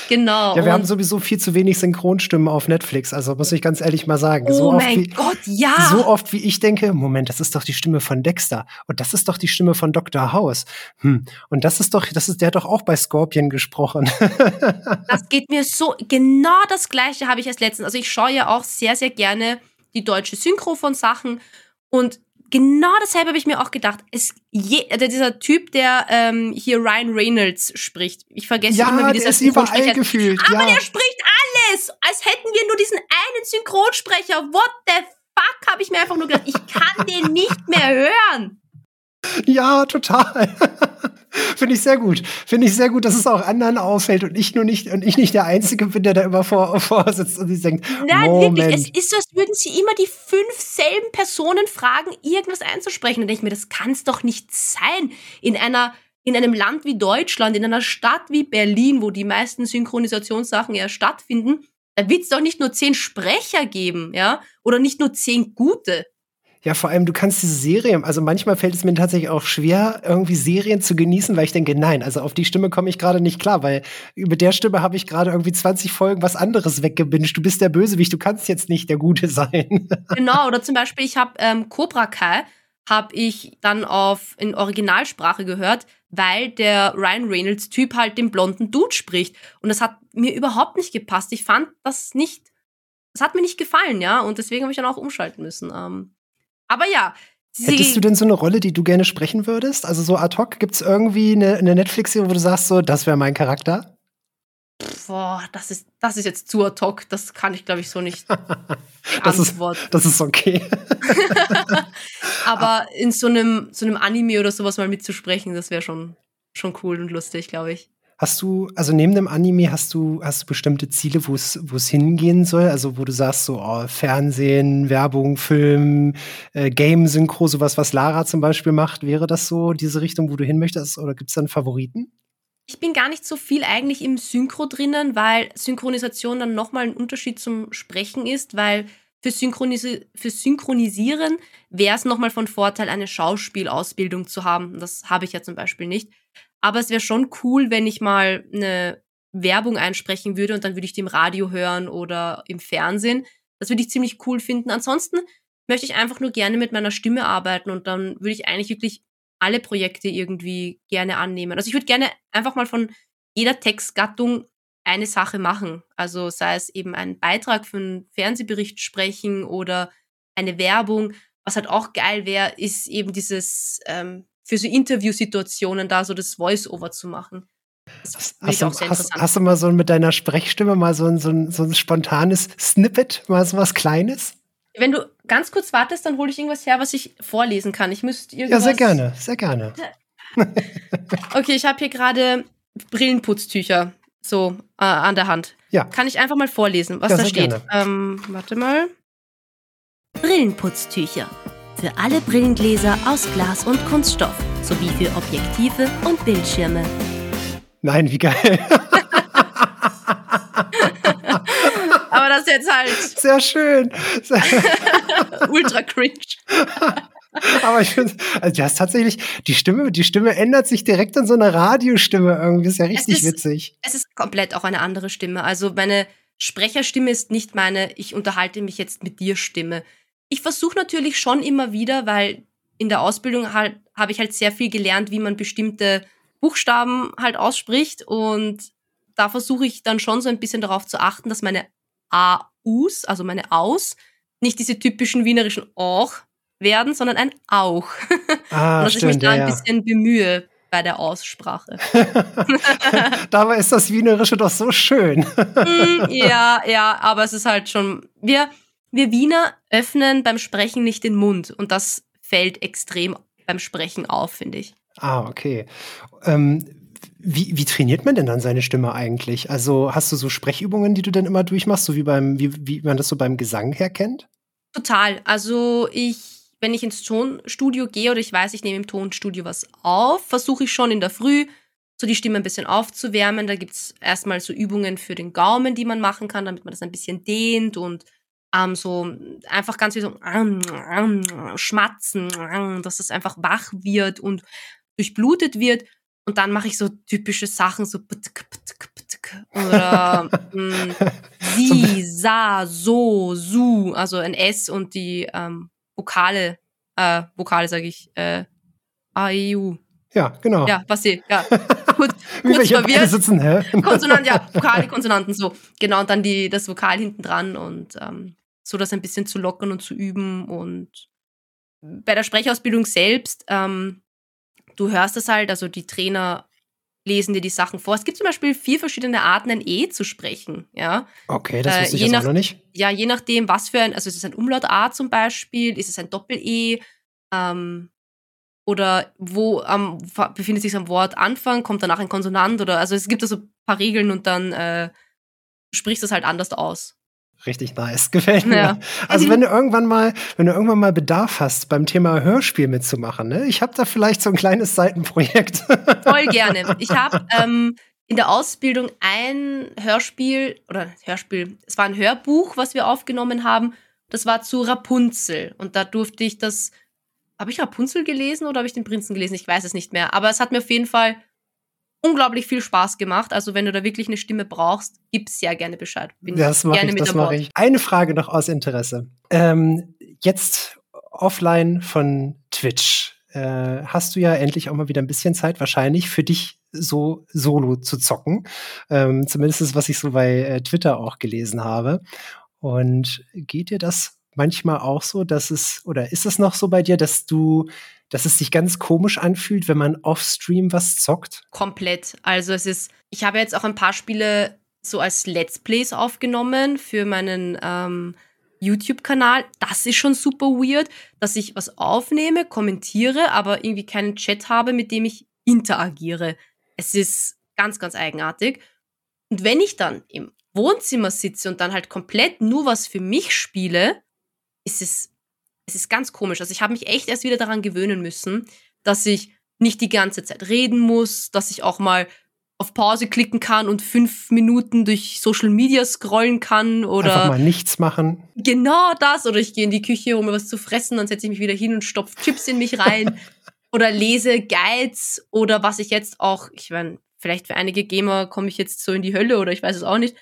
Genau. Ja, wir haben sowieso viel zu wenig Synchronstimmen auf Netflix. Also muss ich ganz ehrlich mal sagen. Oh so mein wie, Gott, ja. So oft wie ich denke, Moment, das ist doch die Stimme von Dexter. Und das ist doch die Stimme von Dr. House. Hm. Und das ist doch, das ist, der hat doch auch bei Scorpion gesprochen. das geht mir so, genau das Gleiche habe ich als letztens. Also ich schaue ja auch sehr, sehr gerne die deutsche Synchro von Sachen. Und genau dasselbe habe ich mir auch gedacht. Es je, also dieser Typ, der ähm, hier Ryan Reynolds spricht. Ich vergesse ja, immer, wie dieser Synchronsprecher gefühlt. Aber ja. der spricht alles, als hätten wir nur diesen einen Synchronsprecher. What the fuck, habe ich mir einfach nur gedacht. Ich kann den nicht mehr hören. Ja, total. Finde ich sehr gut. Finde ich sehr gut, dass es auch anderen auffällt und ich nur nicht und ich nicht der Einzige bin, der da immer vor, vor sitzt und sich denkt, Nein, Moment. wirklich, es ist so, als würden sie immer die fünf selben Personen fragen, irgendwas einzusprechen. Und denke ich mir, das kann es doch nicht sein. In einer in einem Land wie Deutschland, in einer Stadt wie Berlin, wo die meisten Synchronisationssachen ja stattfinden, da wird es doch nicht nur zehn Sprecher geben, ja, oder nicht nur zehn gute. Ja, vor allem, du kannst diese Serie, also manchmal fällt es mir tatsächlich auch schwer, irgendwie Serien zu genießen, weil ich denke, nein, also auf die Stimme komme ich gerade nicht klar, weil über der Stimme habe ich gerade irgendwie 20 Folgen was anderes weggebinged. Du bist der Bösewicht, du kannst jetzt nicht der Gute sein. Genau, oder zum Beispiel, ich habe ähm, Cobra Kai, habe ich dann auf in Originalsprache gehört, weil der Ryan Reynolds Typ halt den blonden Dude spricht. Und das hat mir überhaupt nicht gepasst. Ich fand das nicht, das hat mir nicht gefallen, ja. Und deswegen habe ich dann auch umschalten müssen. Ähm, aber ja. Hättest du denn so eine Rolle, die du gerne sprechen würdest? Also so ad hoc, gibt es irgendwie eine, eine Netflix-Serie, wo du sagst, so, das wäre mein Charakter? Boah, das ist, das ist jetzt zu ad hoc. Das kann ich, glaube ich, so nicht das antworten. Ist, das ist okay. Aber in so einem, so einem Anime oder sowas mal mitzusprechen, das wäre schon schon cool und lustig, glaube ich. Hast du, also neben dem Anime, hast du, hast du bestimmte Ziele, wo es, wo es hingehen soll? Also wo du sagst, so oh, Fernsehen, Werbung, Film, äh, Game-Synchro, sowas, was Lara zum Beispiel macht, wäre das so diese Richtung, wo du hin möchtest? Oder gibt es dann Favoriten? Ich bin gar nicht so viel eigentlich im Synchro drinnen, weil Synchronisation dann nochmal ein Unterschied zum Sprechen ist, weil für, Synchronisi für Synchronisieren wäre es nochmal von Vorteil, eine Schauspielausbildung zu haben. Das habe ich ja zum Beispiel nicht. Aber es wäre schon cool, wenn ich mal eine Werbung einsprechen würde und dann würde ich die im Radio hören oder im Fernsehen. Das würde ich ziemlich cool finden. Ansonsten möchte ich einfach nur gerne mit meiner Stimme arbeiten und dann würde ich eigentlich wirklich alle Projekte irgendwie gerne annehmen. Also ich würde gerne einfach mal von jeder Textgattung eine Sache machen. Also sei es eben einen Beitrag für einen Fernsehbericht sprechen oder eine Werbung. Was halt auch geil wäre, ist eben dieses ähm, für so Interviewsituationen da so das Voice-Over zu machen. Hast, hast, du, hast, hast, du, mal so mit deiner Sprechstimme mal so ein, so ein, so ein spontanes Snippet, mal so was Kleines? Wenn du ganz kurz wartest, dann hole ich irgendwas her, was ich vorlesen kann. Ich müsste irgendwas. Ja, sehr gerne, sehr gerne. okay, ich habe hier gerade Brillenputztücher so äh, an der Hand. Ja. Kann ich einfach mal vorlesen, was ja, da steht? Ähm, warte mal. Brillenputztücher. Für alle Brillengläser aus Glas und Kunststoff sowie für Objektive und Bildschirme. Nein, wie geil. Aber das ist jetzt halt. Sehr schön. Ultra cringe. Aber ich finde, also du hast tatsächlich, die Stimme, die Stimme ändert sich direkt in so eine Radiostimme irgendwie. Das ist ja richtig es ist, witzig. Es ist komplett auch eine andere Stimme. Also meine Sprecherstimme ist nicht meine, ich unterhalte mich jetzt mit dir Stimme ich versuche natürlich schon immer wieder, weil in der Ausbildung halt, habe ich halt sehr viel gelernt, wie man bestimmte Buchstaben halt ausspricht und da versuche ich dann schon so ein bisschen darauf zu achten, dass meine AUs, also meine Aus, nicht diese typischen wienerischen Och werden, sondern ein Auch. Ah, und dass stimmt, ich mich da ja, ein bisschen bemühe bei der Aussprache. Dabei ist das Wienerische doch so schön. Mm, ja, ja, aber es ist halt schon, wir, wir Wiener öffnen beim Sprechen nicht den Mund und das fällt extrem beim Sprechen auf, finde ich. Ah, okay. Ähm, wie, wie, trainiert man denn dann seine Stimme eigentlich? Also hast du so Sprechübungen, die du dann immer durchmachst, so wie beim, wie, wie man das so beim Gesang herkennt? Total. Also ich, wenn ich ins Tonstudio gehe oder ich weiß, ich nehme im Tonstudio was auf, versuche ich schon in der Früh so die Stimme ein bisschen aufzuwärmen. Da gibt es erstmal so Übungen für den Gaumen, die man machen kann, damit man das ein bisschen dehnt und ähm, so einfach ganz wie so ähm, ähm, schmatzen, ähm, dass es einfach wach wird und durchblutet wird. Und dann mache ich so typische Sachen, so oder ähm, sie, sa, so, su, also ein S und die ähm, Vokale, äh, Vokale sage ich, äh, A, E, U. Ja, genau. Ja, was sie, ja. Kurz, kurz verwirrt. Sitzen, hä? Konsonanten, ja, Vokale, Konsonanten, so. Genau, und dann die, das Vokal hinten dran und ähm, so das ein bisschen zu lockern und zu üben. Und bei der Sprechausbildung selbst, ähm, du hörst es halt, also die Trainer lesen dir die Sachen vor. Es gibt zum Beispiel vier verschiedene Arten, ein E zu sprechen. Ja? Okay, das wusste äh, ich jetzt nach, noch nicht. Ja, je nachdem, was für ein, also ist es ein Umlaut A zum Beispiel, ist es ein Doppel-E, ähm, oder wo am, befindet sich am Wort Anfang, kommt danach ein Konsonant oder, also es gibt also ein paar Regeln und dann äh, sprichst du es halt anders aus richtig nice. Gefällt mir. Ja. Also wenn du irgendwann mal, wenn du irgendwann mal Bedarf hast, beim Thema Hörspiel mitzumachen, ne? Ich habe da vielleicht so ein kleines Seitenprojekt. Voll gerne. Ich habe ähm, in der Ausbildung ein Hörspiel oder Hörspiel, es war ein Hörbuch, was wir aufgenommen haben. Das war zu Rapunzel. Und da durfte ich das. Habe ich Rapunzel gelesen oder habe ich den Prinzen gelesen? Ich weiß es nicht mehr. Aber es hat mir auf jeden Fall unglaublich viel Spaß gemacht. Also wenn du da wirklich eine Stimme brauchst, gib sehr gerne Bescheid. Bin das mache ich, das mache ich. Eine Frage noch aus Interesse. Ähm, jetzt offline von Twitch. Äh, hast du ja endlich auch mal wieder ein bisschen Zeit, wahrscheinlich für dich so solo zu zocken. Ähm, zumindest was ich so bei äh, Twitter auch gelesen habe. Und geht dir das manchmal auch so, dass es, oder ist es noch so bei dir, dass du dass es sich ganz komisch anfühlt, wenn man off-stream was zockt? Komplett. Also es ist, ich habe jetzt auch ein paar Spiele so als Let's Plays aufgenommen für meinen ähm, YouTube-Kanal. Das ist schon super weird, dass ich was aufnehme, kommentiere, aber irgendwie keinen Chat habe, mit dem ich interagiere. Es ist ganz, ganz eigenartig. Und wenn ich dann im Wohnzimmer sitze und dann halt komplett nur was für mich spiele, ist es, es ist ganz komisch. Also ich habe mich echt erst wieder daran gewöhnen müssen, dass ich nicht die ganze Zeit reden muss, dass ich auch mal auf Pause klicken kann und fünf Minuten durch Social Media scrollen kann oder einfach mal nichts machen. Genau das oder ich gehe in die Küche, um mir was zu fressen, dann setze ich mich wieder hin und stopfe Chips in mich rein oder lese Guides oder was ich jetzt auch, ich meine, vielleicht für einige Gamer komme ich jetzt so in die Hölle oder ich weiß es auch nicht,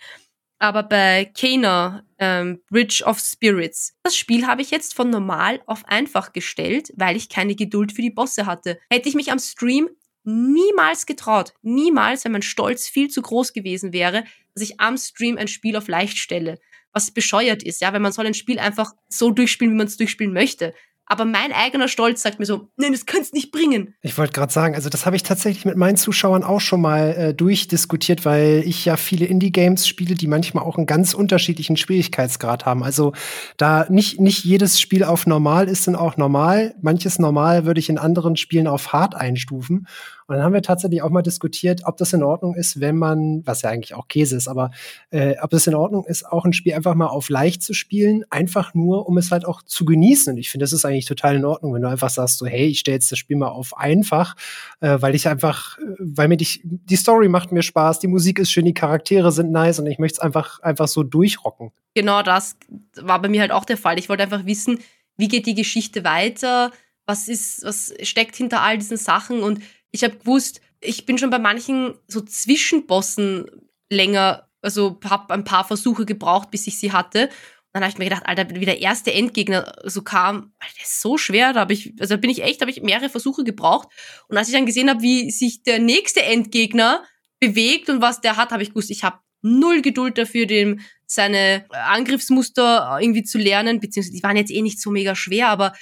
aber bei Kena, ähm, Bridge of Spirits, das Spiel habe ich jetzt von normal auf einfach gestellt, weil ich keine Geduld für die Bosse hatte. Hätte ich mich am Stream niemals getraut, niemals, wenn mein Stolz viel zu groß gewesen wäre, dass ich am Stream ein Spiel auf leicht stelle. Was bescheuert ist, ja, weil man soll ein Spiel einfach so durchspielen, wie man es durchspielen möchte. Aber mein eigener Stolz sagt mir so, nein, das kannst nicht bringen. Ich wollte gerade sagen, also das habe ich tatsächlich mit meinen Zuschauern auch schon mal äh, durchdiskutiert, weil ich ja viele Indie-Games spiele, die manchmal auch einen ganz unterschiedlichen Schwierigkeitsgrad haben. Also da nicht, nicht jedes Spiel auf normal ist dann auch normal. Manches normal würde ich in anderen Spielen auf hart einstufen. Und dann haben wir tatsächlich auch mal diskutiert, ob das in Ordnung ist, wenn man, was ja eigentlich auch Käse ist, aber äh, ob es in Ordnung ist, auch ein Spiel einfach mal auf leicht zu spielen, einfach nur, um es halt auch zu genießen. Und ich finde, das ist eigentlich total in Ordnung, wenn du einfach sagst, so, hey, ich stelle jetzt das Spiel mal auf einfach, äh, weil ich einfach, äh, weil mir die, die Story macht mir Spaß, die Musik ist schön, die Charaktere sind nice und ich möchte es einfach, einfach so durchrocken. Genau das war bei mir halt auch der Fall. Ich wollte einfach wissen, wie geht die Geschichte weiter? Was ist, was steckt hinter all diesen Sachen? Und ich habe gewusst, ich bin schon bei manchen so Zwischenbossen länger, also habe ein paar Versuche gebraucht, bis ich sie hatte. dann habe ich mir gedacht, Alter, wie der erste Endgegner so kam, Alter, der ist so schwer, da habe ich, also bin ich echt, habe ich mehrere Versuche gebraucht. Und als ich dann gesehen habe, wie sich der nächste Endgegner bewegt und was der hat, habe ich gewusst, ich habe null Geduld dafür, dem seine Angriffsmuster irgendwie zu lernen, beziehungsweise die waren jetzt eh nicht so mega schwer, aber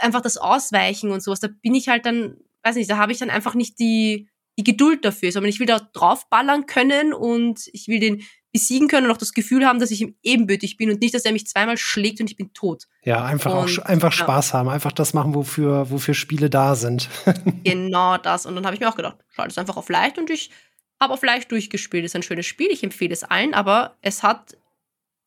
einfach das Ausweichen und sowas, da bin ich halt dann weiß nicht, da habe ich dann einfach nicht die, die Geduld dafür, sondern ich will da draufballern können und ich will den besiegen können und auch das Gefühl haben, dass ich ihm ebenbürtig bin und nicht, dass er mich zweimal schlägt und ich bin tot. Ja, einfach und, auch einfach Spaß ja. haben, einfach das machen, wofür, wofür Spiele da sind. genau das. Und dann habe ich mir auch gedacht, schau das einfach auf leicht und ich habe auf leicht durchgespielt. Das ist ein schönes Spiel, ich empfehle es allen, aber es hat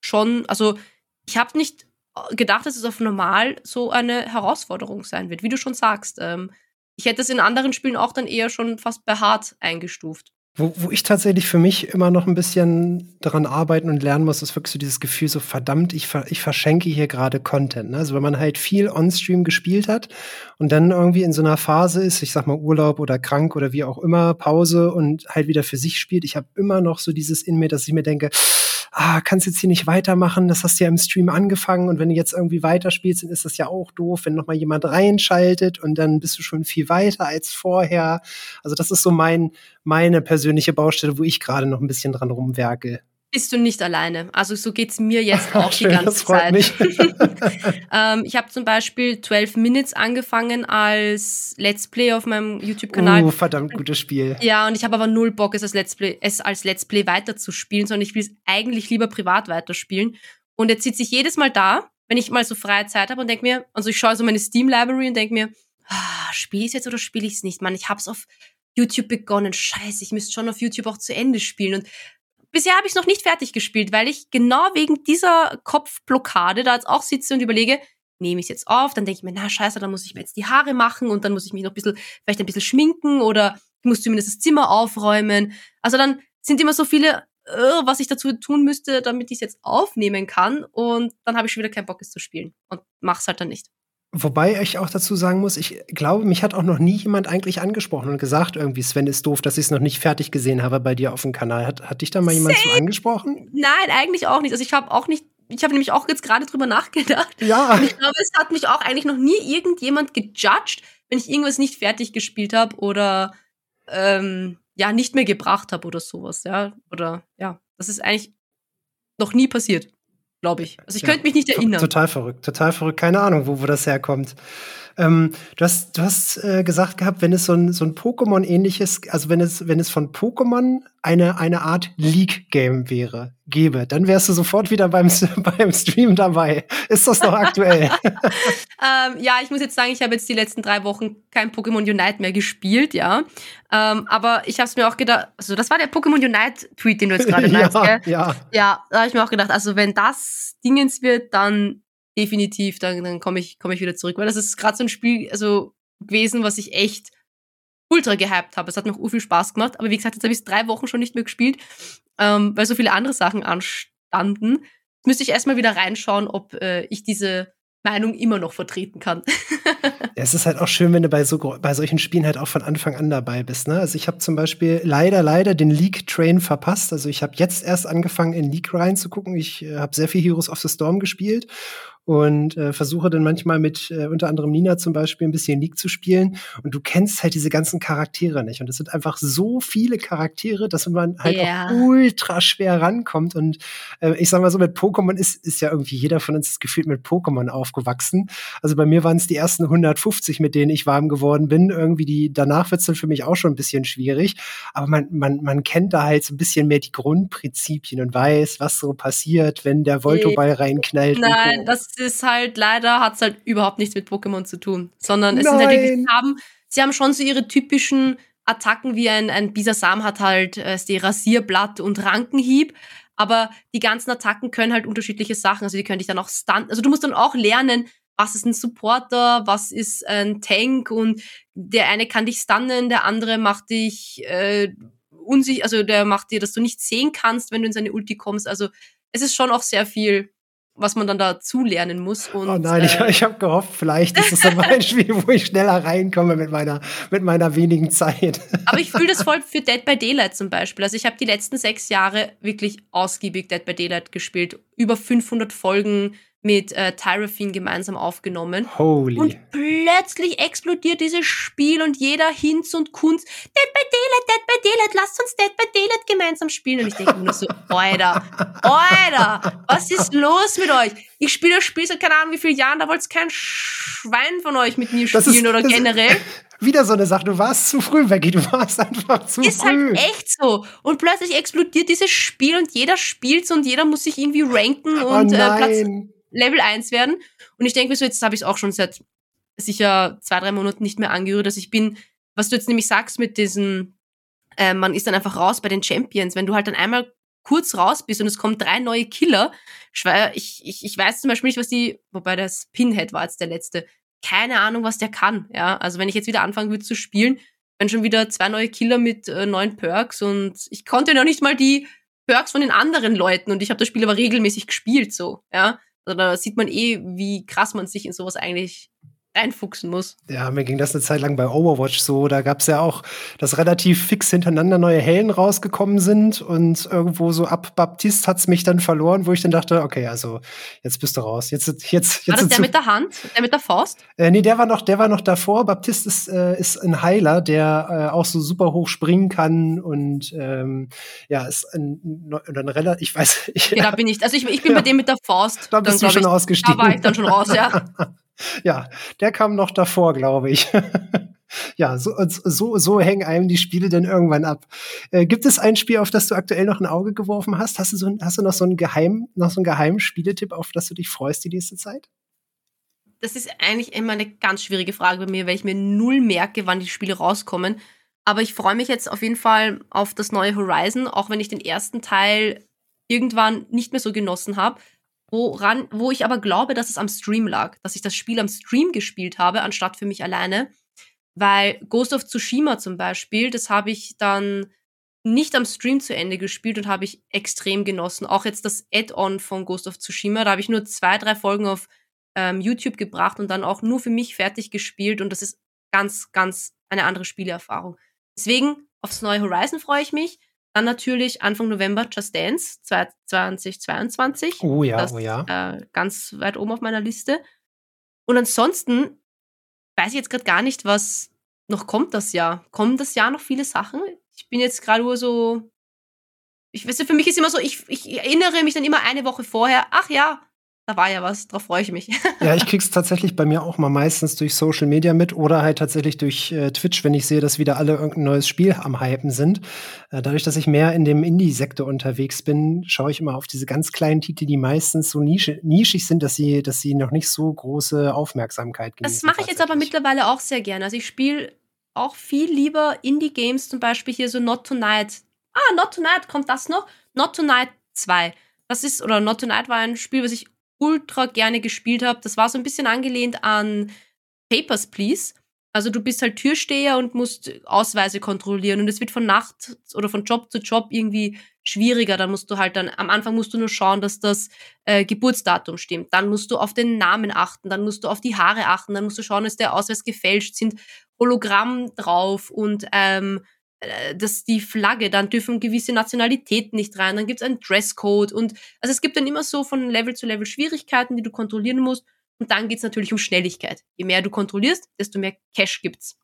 schon, also ich habe nicht gedacht, dass es auf normal so eine Herausforderung sein wird, wie du schon sagst. Ähm, ich hätte es in anderen Spielen auch dann eher schon fast bei hart eingestuft. Wo, wo ich tatsächlich für mich immer noch ein bisschen daran arbeiten und lernen muss, ist wirklich so dieses Gefühl, so verdammt, ich, ich verschenke hier gerade Content. Ne? Also wenn man halt viel on-stream gespielt hat und dann irgendwie in so einer Phase ist, ich sag mal Urlaub oder krank oder wie auch immer, Pause und halt wieder für sich spielt, ich habe immer noch so dieses in mir, dass ich mir denke, ah, kannst jetzt hier nicht weitermachen, das hast du ja im Stream angefangen und wenn du jetzt irgendwie weiterspielst, dann ist das ja auch doof, wenn noch mal jemand reinschaltet und dann bist du schon viel weiter als vorher. Also das ist so mein, meine persönliche Baustelle, wo ich gerade noch ein bisschen dran rumwerke bist du nicht alleine. Also so geht's mir jetzt auch Schön, die ganze Zeit. ähm, ich habe zum Beispiel 12 Minutes angefangen als Let's Play auf meinem YouTube-Kanal. Oh, verdammt gutes Spiel. Ja, und ich habe aber null Bock, es als Let's Play, es als Let's Play weiterzuspielen, sondern ich will es eigentlich lieber privat weiterspielen. Und jetzt sitze ich jedes Mal da, wenn ich mal so freie Zeit habe und denke mir, also ich schaue so meine Steam-Library und denke mir, ah, spiele ich es jetzt oder spiele ich es nicht? Mann, ich hab's auf YouTube begonnen. Scheiße, ich müsste schon auf YouTube auch zu Ende spielen. Und bisher habe ich es noch nicht fertig gespielt, weil ich genau wegen dieser Kopfblockade da jetzt auch sitze und überlege, nehme ich es jetzt auf, dann denke ich mir, na scheiße, dann muss ich mir jetzt die Haare machen und dann muss ich mich noch ein bisschen, vielleicht ein bisschen schminken oder ich muss zumindest das Zimmer aufräumen. Also dann sind immer so viele, uh, was ich dazu tun müsste, damit ich es jetzt aufnehmen kann und dann habe ich schon wieder keinen Bock, es zu spielen und mach's halt dann nicht. Wobei ich auch dazu sagen muss, ich glaube, mich hat auch noch nie jemand eigentlich angesprochen und gesagt, irgendwie, Sven ist doof, dass ich es noch nicht fertig gesehen habe bei dir auf dem Kanal. Hat, hat dich da mal jemand so angesprochen? Nein, eigentlich auch nicht. Also ich habe auch nicht, ich habe nämlich auch jetzt gerade drüber nachgedacht. Ja. Und ich glaube, es hat mich auch eigentlich noch nie irgendjemand gejudged, wenn ich irgendwas nicht fertig gespielt habe oder ähm, ja, nicht mehr gebracht habe oder sowas, ja. Oder ja, das ist eigentlich noch nie passiert glaube ich. Also ich ja, könnte mich nicht erinnern. Total verrückt, total verrückt. Keine Ahnung, wo, wo das herkommt. Ähm, du hast, du hast äh, gesagt gehabt, wenn es so ein, so ein Pokémon-ähnliches, also wenn es, wenn es von Pokémon eine, eine Art League-Game wäre, gäbe, dann wärst du sofort wieder beim, beim Stream dabei. Ist das noch aktuell? ähm, ja, ich muss jetzt sagen, ich habe jetzt die letzten drei Wochen kein Pokémon Unite mehr gespielt, ja. Ähm, aber ich habe es mir auch gedacht, also das war der Pokémon Unite-Tweet, den du jetzt gerade meinst, ja, gell? Ja, Ja, da habe ich mir auch gedacht, also wenn das Dingens wird, dann definitiv, dann, dann komme ich, komm ich wieder zurück. Weil das ist gerade so ein Spiel also, gewesen, was ich echt ultra gehypt habe. Es hat mir auch viel Spaß gemacht. Aber wie gesagt, jetzt habe ich es drei Wochen schon nicht mehr gespielt, ähm, weil so viele andere Sachen anstanden. Jetzt müsste ich erstmal wieder reinschauen, ob äh, ich diese Meinung immer noch vertreten kann. Es ist halt auch schön, wenn du bei, so, bei solchen Spielen halt auch von Anfang an dabei bist. Ne? Also ich habe zum Beispiel leider, leider den League-Train verpasst. Also ich habe jetzt erst angefangen, in League reinzugucken. Ich äh, habe sehr viel Heroes of the Storm gespielt und äh, versuche dann manchmal mit äh, unter anderem Nina zum Beispiel ein bisschen League zu spielen und du kennst halt diese ganzen Charaktere nicht und es sind einfach so viele Charaktere, dass man halt yeah. auch ultra schwer rankommt und äh, ich sag mal so mit Pokémon ist ist ja irgendwie jeder von uns gefühlt mit Pokémon aufgewachsen. Also bei mir waren es die ersten 150, mit denen ich warm geworden bin. Irgendwie die danach wird's dann für mich auch schon ein bisschen schwierig, aber man man man kennt da halt so ein bisschen mehr die Grundprinzipien und weiß, was so passiert, wenn der Voltoball reinknallt. Nein, das ist halt leider, hat es halt überhaupt nichts mit Pokémon zu tun. Sondern es Nein. sind halt wirklich, sie haben, sie haben schon so ihre typischen Attacken, wie ein, ein Bisasam hat halt äh, die Rasierblatt und Rankenhieb. Aber die ganzen Attacken können halt unterschiedliche Sachen. Also die können dich dann auch stunnen. Also du musst dann auch lernen, was ist ein Supporter, was ist ein Tank und der eine kann dich stunnen, der andere macht dich äh, unsicher, also der macht dir, dass du nicht sehen kannst, wenn du in seine Ulti kommst. Also es ist schon auch sehr viel was man dann dazu lernen muss. Und, oh nein, äh, ich, ich habe gehofft, vielleicht ist es dann mein Spiel, wo ich schneller reinkomme mit meiner, mit meiner wenigen Zeit. Aber ich fühle das voll für Dead by Daylight zum Beispiel. Also ich habe die letzten sechs Jahre wirklich ausgiebig Dead by Daylight gespielt. Über 500 Folgen mit äh, Tyrafin gemeinsam aufgenommen. Holy. Und plötzlich explodiert dieses Spiel und jeder Hinz und Kunz, Dead by Daylight, Dead by Daylight, lasst uns Dead by Daylight gemeinsam spielen. Und ich denke mir nur so, Alter, Alter, was ist los mit euch? Ich spiele das Spiel seit keine Ahnung wie vielen Jahren, da wollt kein Schwein von euch mit mir spielen ist, oder generell. Wieder so eine Sache, du warst zu früh, Becky, du warst einfach zu ist früh. Ist halt echt so. Und plötzlich explodiert dieses Spiel und jeder spielt's und jeder muss sich irgendwie ranken oh und oh äh, Platz Level 1 werden. Und ich denke mir so, jetzt habe ich es auch schon seit sicher zwei, drei Monaten nicht mehr angerührt. dass ich bin, was du jetzt nämlich sagst mit diesem, äh, man ist dann einfach raus bei den Champions. Wenn du halt dann einmal kurz raus bist und es kommen drei neue Killer, ich, ich, ich weiß zum Beispiel nicht, was die, wobei das Pinhead war jetzt der letzte, keine Ahnung, was der kann. Ja, also wenn ich jetzt wieder anfangen würde zu spielen, wenn schon wieder zwei neue Killer mit äh, neuen Perks und ich konnte noch nicht mal die Perks von den anderen Leuten und ich habe das Spiel aber regelmäßig gespielt so, ja. Da sieht man eh, wie krass man sich in sowas eigentlich reinfuchsen muss. Ja, mir ging das eine Zeit lang bei Overwatch so. Da gab es ja auch, dass relativ fix hintereinander neue Helden rausgekommen sind und irgendwo so ab Baptist hat's mich dann verloren, wo ich dann dachte, okay, also jetzt bist du raus. Jetzt, jetzt, jetzt. War das der mit der Hand? Der mit der Faust? Äh, nee, der war noch, der war noch davor. Baptist ist, äh, ist ein Heiler, der äh, auch so super hoch springen kann und ähm, ja, ist ein, ein, ein relativ, ich weiß. Ich, ja, da bin ich. Also ich, ich bin ja. bei dem mit der Faust. Da bist dann, du schon ich, ausgestiegen. Da war ich dann schon raus, ja. ja, der kam noch davor, glaube ich. ja, so, so, so hängen einem die Spiele dann irgendwann ab. Äh, gibt es ein Spiel, auf das du aktuell noch ein Auge geworfen hast? Hast du, so, hast du noch so einen Geheim, noch so einen geheimen Spieletipp, auf das du dich freust die nächste Zeit? Das ist eigentlich immer eine ganz schwierige Frage bei mir, weil ich mir null merke, wann die Spiele rauskommen. Aber ich freue mich jetzt auf jeden Fall auf das neue Horizon, auch wenn ich den ersten Teil irgendwann nicht mehr so genossen habe. Woran, wo ich aber glaube, dass es am Stream lag, dass ich das Spiel am Stream gespielt habe, anstatt für mich alleine. Weil Ghost of Tsushima zum Beispiel, das habe ich dann nicht am Stream zu Ende gespielt und habe ich extrem genossen. Auch jetzt das Add-on von Ghost of Tsushima, da habe ich nur zwei, drei Folgen auf ähm, YouTube gebracht und dann auch nur für mich fertig gespielt und das ist ganz, ganz eine andere Spielerfahrung. Deswegen aufs neue Horizon freue ich mich. Dann natürlich Anfang November Just Dance 2022. Oh ja, das, oh ja. Äh, ganz weit oben auf meiner Liste. Und ansonsten weiß ich jetzt gerade gar nicht, was noch kommt das Jahr. Kommen das Jahr noch viele Sachen? Ich bin jetzt gerade nur so. Ich weiß, für mich ist immer so, ich, ich erinnere mich dann immer eine Woche vorher, ach ja, da war ja was, darauf freue ich mich. ja, ich krieg's tatsächlich bei mir auch mal meistens durch Social Media mit oder halt tatsächlich durch äh, Twitch, wenn ich sehe, dass wieder alle irgendein neues Spiel am Hypen sind. Äh, dadurch, dass ich mehr in dem Indie-Sektor unterwegs bin, schaue ich immer auf diese ganz kleinen Titel, die meistens so nische, nischig sind, dass sie, dass sie noch nicht so große Aufmerksamkeit genießen. Das mache ich jetzt aber mittlerweile auch sehr gerne. Also ich spiele auch viel lieber Indie-Games, zum Beispiel hier so Not Tonight. Ah, Not Tonight, kommt das noch? Not Tonight 2. Das ist, oder Not Tonight war ein Spiel, was ich ultra gerne gespielt habe. Das war so ein bisschen angelehnt an Papers, Please. Also du bist halt Türsteher und musst Ausweise kontrollieren und es wird von Nacht oder von Job zu Job irgendwie schwieriger. Dann musst du halt dann, am Anfang musst du nur schauen, dass das äh, Geburtsdatum stimmt. Dann musst du auf den Namen achten, dann musst du auf die Haare achten, dann musst du schauen, dass der Ausweis gefälscht sind, Hologramm drauf und ähm, äh, dass die Flagge, dann dürfen gewisse Nationalitäten nicht rein, dann gibt es einen Dresscode und also es gibt dann immer so von Level zu Level Schwierigkeiten, die du kontrollieren musst und dann geht es natürlich um Schnelligkeit. Je mehr du kontrollierst, desto mehr Cash gibt's.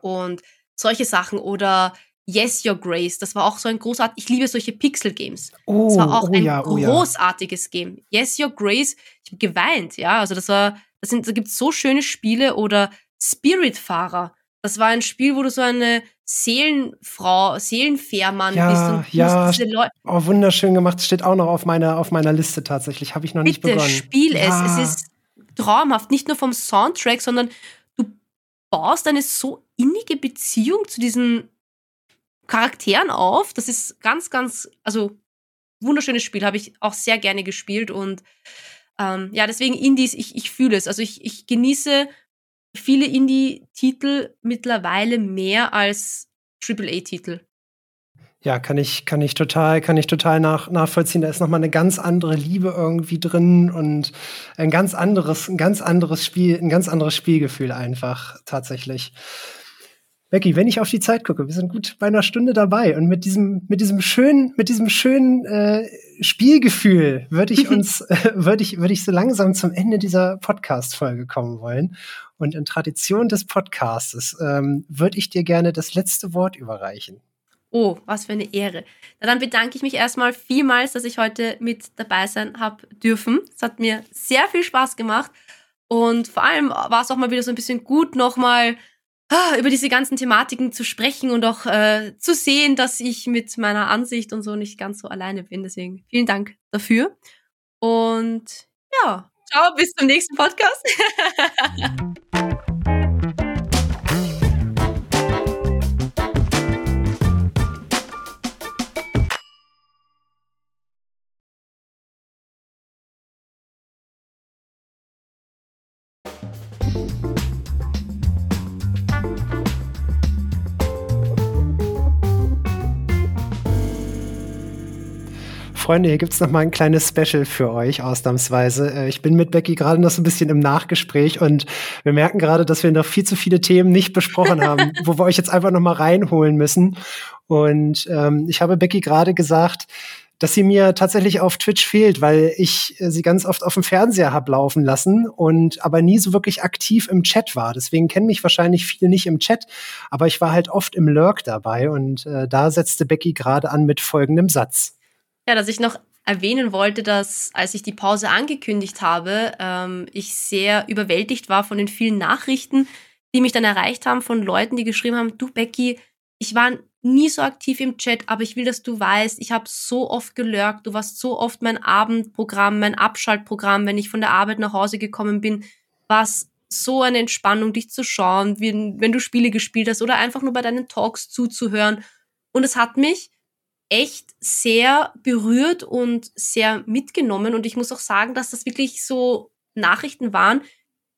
Und solche Sachen oder Yes Your Grace, das war auch so ein großartig, ich liebe solche Pixel-Games. Oh, das war auch oh, ein ja, oh, großartiges ja. Game. Yes Your Grace, ich habe geweint, ja, also das war, das sind, da gibt's so schöne Spiele oder Spiritfahrer. Das war ein Spiel, wo du so eine Seelenfrau, Seelenfährmann ja, bist. Und ja, oh, wunderschön gemacht. Steht auch noch auf meiner, auf meiner Liste tatsächlich. Habe ich noch Bitte, nicht begonnen. spiel ja. es. Es ist traumhaft. Nicht nur vom Soundtrack, sondern du baust eine so innige Beziehung zu diesen Charakteren auf. Das ist ganz, ganz, also wunderschönes Spiel. Habe ich auch sehr gerne gespielt. Und ähm, ja, deswegen Indies, ich, ich fühle es. Also ich, ich genieße viele Indie-Titel mittlerweile mehr als AAA-Titel. Ja, kann ich, kann ich total, kann ich total nach, nachvollziehen. Da ist nochmal eine ganz andere Liebe irgendwie drin und ein ganz anderes, ein ganz anderes Spiel, ein ganz anderes Spielgefühl einfach tatsächlich. Becky, wenn ich auf die Zeit gucke, wir sind gut bei einer Stunde dabei und mit diesem, mit diesem schönen, mit diesem schönen äh, Spielgefühl würde ich uns, äh, würde ich, würde ich so langsam zum Ende dieser Podcast-Folge kommen wollen. Und in Tradition des Podcastes ähm, würde ich dir gerne das letzte Wort überreichen. Oh, was für eine Ehre. Na, dann bedanke ich mich erstmal vielmals, dass ich heute mit dabei sein habe dürfen. Es hat mir sehr viel Spaß gemacht. Und vor allem war es auch mal wieder so ein bisschen gut, nochmal ah, über diese ganzen Thematiken zu sprechen und auch äh, zu sehen, dass ich mit meiner Ansicht und so nicht ganz so alleine bin. Deswegen vielen Dank dafür. Und ja, ciao, bis zum nächsten Podcast. Freunde, hier gibt's noch mal ein kleines Special für euch, ausnahmsweise. Äh, ich bin mit Becky gerade noch so ein bisschen im Nachgespräch und wir merken gerade, dass wir noch viel zu viele Themen nicht besprochen haben, wo wir euch jetzt einfach noch mal reinholen müssen. Und ähm, ich habe Becky gerade gesagt, dass sie mir tatsächlich auf Twitch fehlt, weil ich äh, sie ganz oft auf dem Fernseher hab laufen lassen und aber nie so wirklich aktiv im Chat war. Deswegen kennen mich wahrscheinlich viele nicht im Chat, aber ich war halt oft im Lurk dabei und äh, da setzte Becky gerade an mit folgendem Satz. Ja, dass ich noch erwähnen wollte, dass als ich die Pause angekündigt habe, ähm, ich sehr überwältigt war von den vielen Nachrichten, die mich dann erreicht haben von Leuten, die geschrieben haben, du Becky, ich war nie so aktiv im Chat, aber ich will, dass du weißt, ich habe so oft gelurkt, du warst so oft mein Abendprogramm, mein Abschaltprogramm, wenn ich von der Arbeit nach Hause gekommen bin, war es so eine Entspannung, dich zu schauen, wenn, wenn du Spiele gespielt hast oder einfach nur bei deinen Talks zuzuhören. Und es hat mich echt sehr berührt und sehr mitgenommen. Und ich muss auch sagen, dass das wirklich so Nachrichten waren,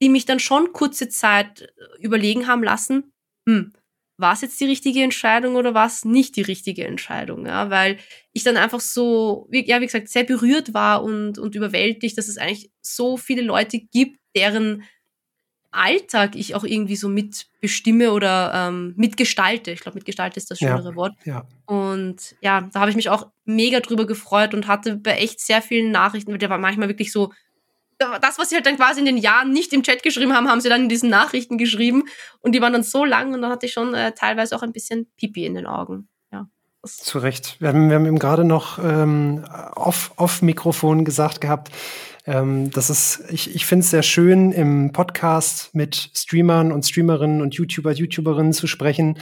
die mich dann schon kurze Zeit äh, überlegen haben lassen, hm, war es jetzt die richtige Entscheidung oder war es nicht die richtige Entscheidung? Ja, weil ich dann einfach so, wie, ja, wie gesagt, sehr berührt war und, und überwältigt, dass es eigentlich so viele Leute gibt, deren Alltag ich auch irgendwie so mitbestimme oder ähm, mitgestalte. Ich glaube, mitgestalte ist das schönere ja, Wort. Ja. Und ja, da habe ich mich auch mega drüber gefreut und hatte bei echt sehr vielen Nachrichten, weil der war manchmal wirklich so, das, was sie halt dann quasi in den Jahren nicht im Chat geschrieben haben, haben sie dann in diesen Nachrichten geschrieben und die waren dann so lang und dann hatte ich schon äh, teilweise auch ein bisschen Pipi in den Augen. Ja. Zu Recht. Wir haben, wir haben eben gerade noch ähm, off, off Mikrofon gesagt gehabt, ähm, das ist, ich, ich finde es sehr schön, im Podcast mit Streamern und Streamerinnen und YouTuber, YouTuberinnen zu sprechen,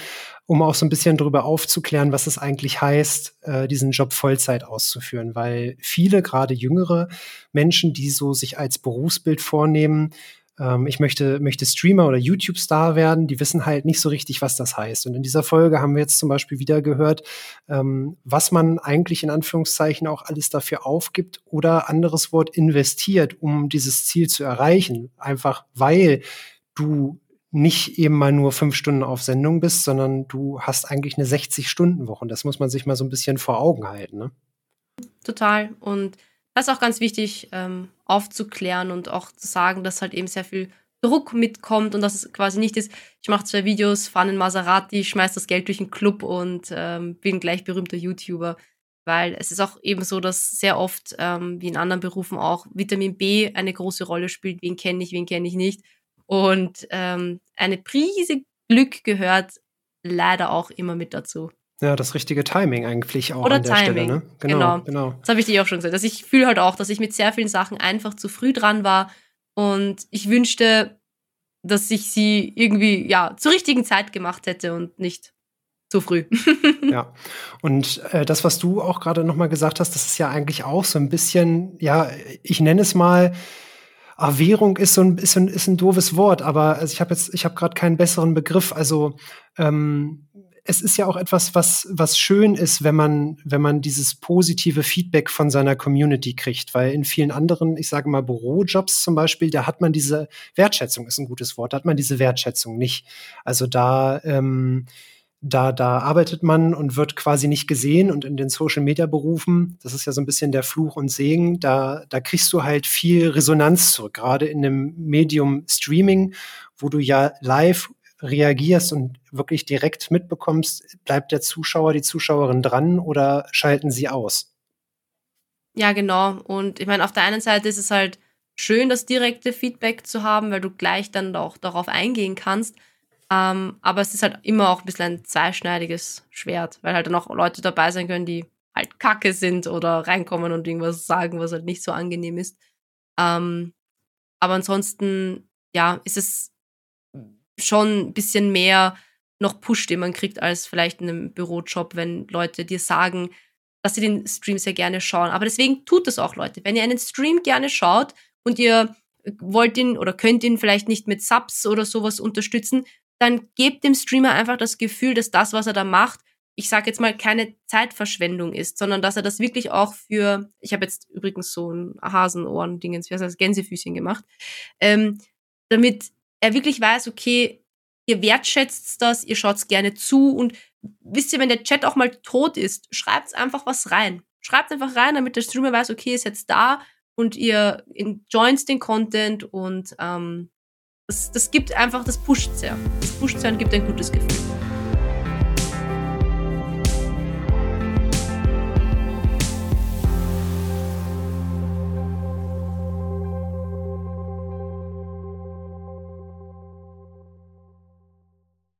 um auch so ein bisschen darüber aufzuklären, was es eigentlich heißt, äh, diesen Job Vollzeit auszuführen. Weil viele, gerade jüngere Menschen, die so sich als Berufsbild vornehmen, ähm, ich möchte, möchte Streamer oder YouTube-Star werden, die wissen halt nicht so richtig, was das heißt. Und in dieser Folge haben wir jetzt zum Beispiel wieder gehört, ähm, was man eigentlich in Anführungszeichen auch alles dafür aufgibt oder anderes Wort investiert, um dieses Ziel zu erreichen. Einfach weil du nicht eben mal nur fünf Stunden auf Sendung bist, sondern du hast eigentlich eine 60-Stunden-Woche. Und das muss man sich mal so ein bisschen vor Augen halten. Ne? Total. Und das ist auch ganz wichtig ähm, aufzuklären und auch zu sagen, dass halt eben sehr viel Druck mitkommt und dass es quasi nicht ist, ich mache zwei Videos, fahre einen Maserati, schmeiß das Geld durch den Club und ähm, bin gleich berühmter YouTuber. Weil es ist auch eben so, dass sehr oft, ähm, wie in anderen Berufen auch, Vitamin B eine große Rolle spielt. Wen kenne ich, wen kenne ich nicht. Und ähm, eine Prise Glück gehört leider auch immer mit dazu. Ja, das richtige Timing eigentlich auch Oder an der Timing. Stelle. Ne? Genau. genau. Das habe ich dir auch schon gesagt. Also ich fühle halt auch, dass ich mit sehr vielen Sachen einfach zu früh dran war und ich wünschte, dass ich sie irgendwie ja zur richtigen Zeit gemacht hätte und nicht zu früh. ja. Und äh, das, was du auch gerade noch mal gesagt hast, das ist ja eigentlich auch so ein bisschen, ja, ich nenne es mal Währung ist so ein bisschen ist ein doofes Wort, aber also ich habe jetzt ich habe gerade keinen besseren Begriff. Also ähm, es ist ja auch etwas, was, was schön ist, wenn man, wenn man dieses positive Feedback von seiner Community kriegt, weil in vielen anderen, ich sage mal, Bürojobs zum Beispiel, da hat man diese Wertschätzung, ist ein gutes Wort, da hat man diese Wertschätzung nicht. Also da, ähm, da, da arbeitet man und wird quasi nicht gesehen und in den Social Media Berufen, das ist ja so ein bisschen der Fluch und Segen, da, da kriegst du halt viel Resonanz zurück, gerade in dem Medium Streaming, wo du ja live reagierst und wirklich direkt mitbekommst, bleibt der Zuschauer, die Zuschauerin dran oder schalten sie aus? Ja, genau. Und ich meine, auf der einen Seite ist es halt schön, das direkte Feedback zu haben, weil du gleich dann auch darauf eingehen kannst. Ähm, aber es ist halt immer auch ein bisschen ein zweischneidiges Schwert, weil halt dann auch Leute dabei sein können, die halt kacke sind oder reinkommen und irgendwas sagen, was halt nicht so angenehm ist. Ähm, aber ansonsten, ja, ist es schon ein bisschen mehr noch Push, den man kriegt, als vielleicht in einem Bürojob, wenn Leute dir sagen, dass sie den Stream sehr gerne schauen. Aber deswegen tut es auch, Leute. Wenn ihr einen Stream gerne schaut und ihr wollt ihn oder könnt ihn vielleicht nicht mit Subs oder sowas unterstützen, dann gebt dem Streamer einfach das Gefühl, dass das, was er da macht, ich sage jetzt mal, keine Zeitverschwendung ist, sondern dass er das wirklich auch für, ich habe jetzt übrigens so ein Hasenohren-Dingens, wie heißt das, Gänsefüßchen gemacht, ähm, damit er wirklich weiß, okay, ihr wertschätzt das, ihr schaut gerne zu und wisst ihr, wenn der Chat auch mal tot ist, schreibt einfach was rein. Schreibt einfach rein, damit der Streamer weiß, okay, ist jetzt da und ihr enjoyt den Content und ähm, das, das gibt einfach, das pusht sehr. Das pusht sehr und gibt ein gutes Gefühl.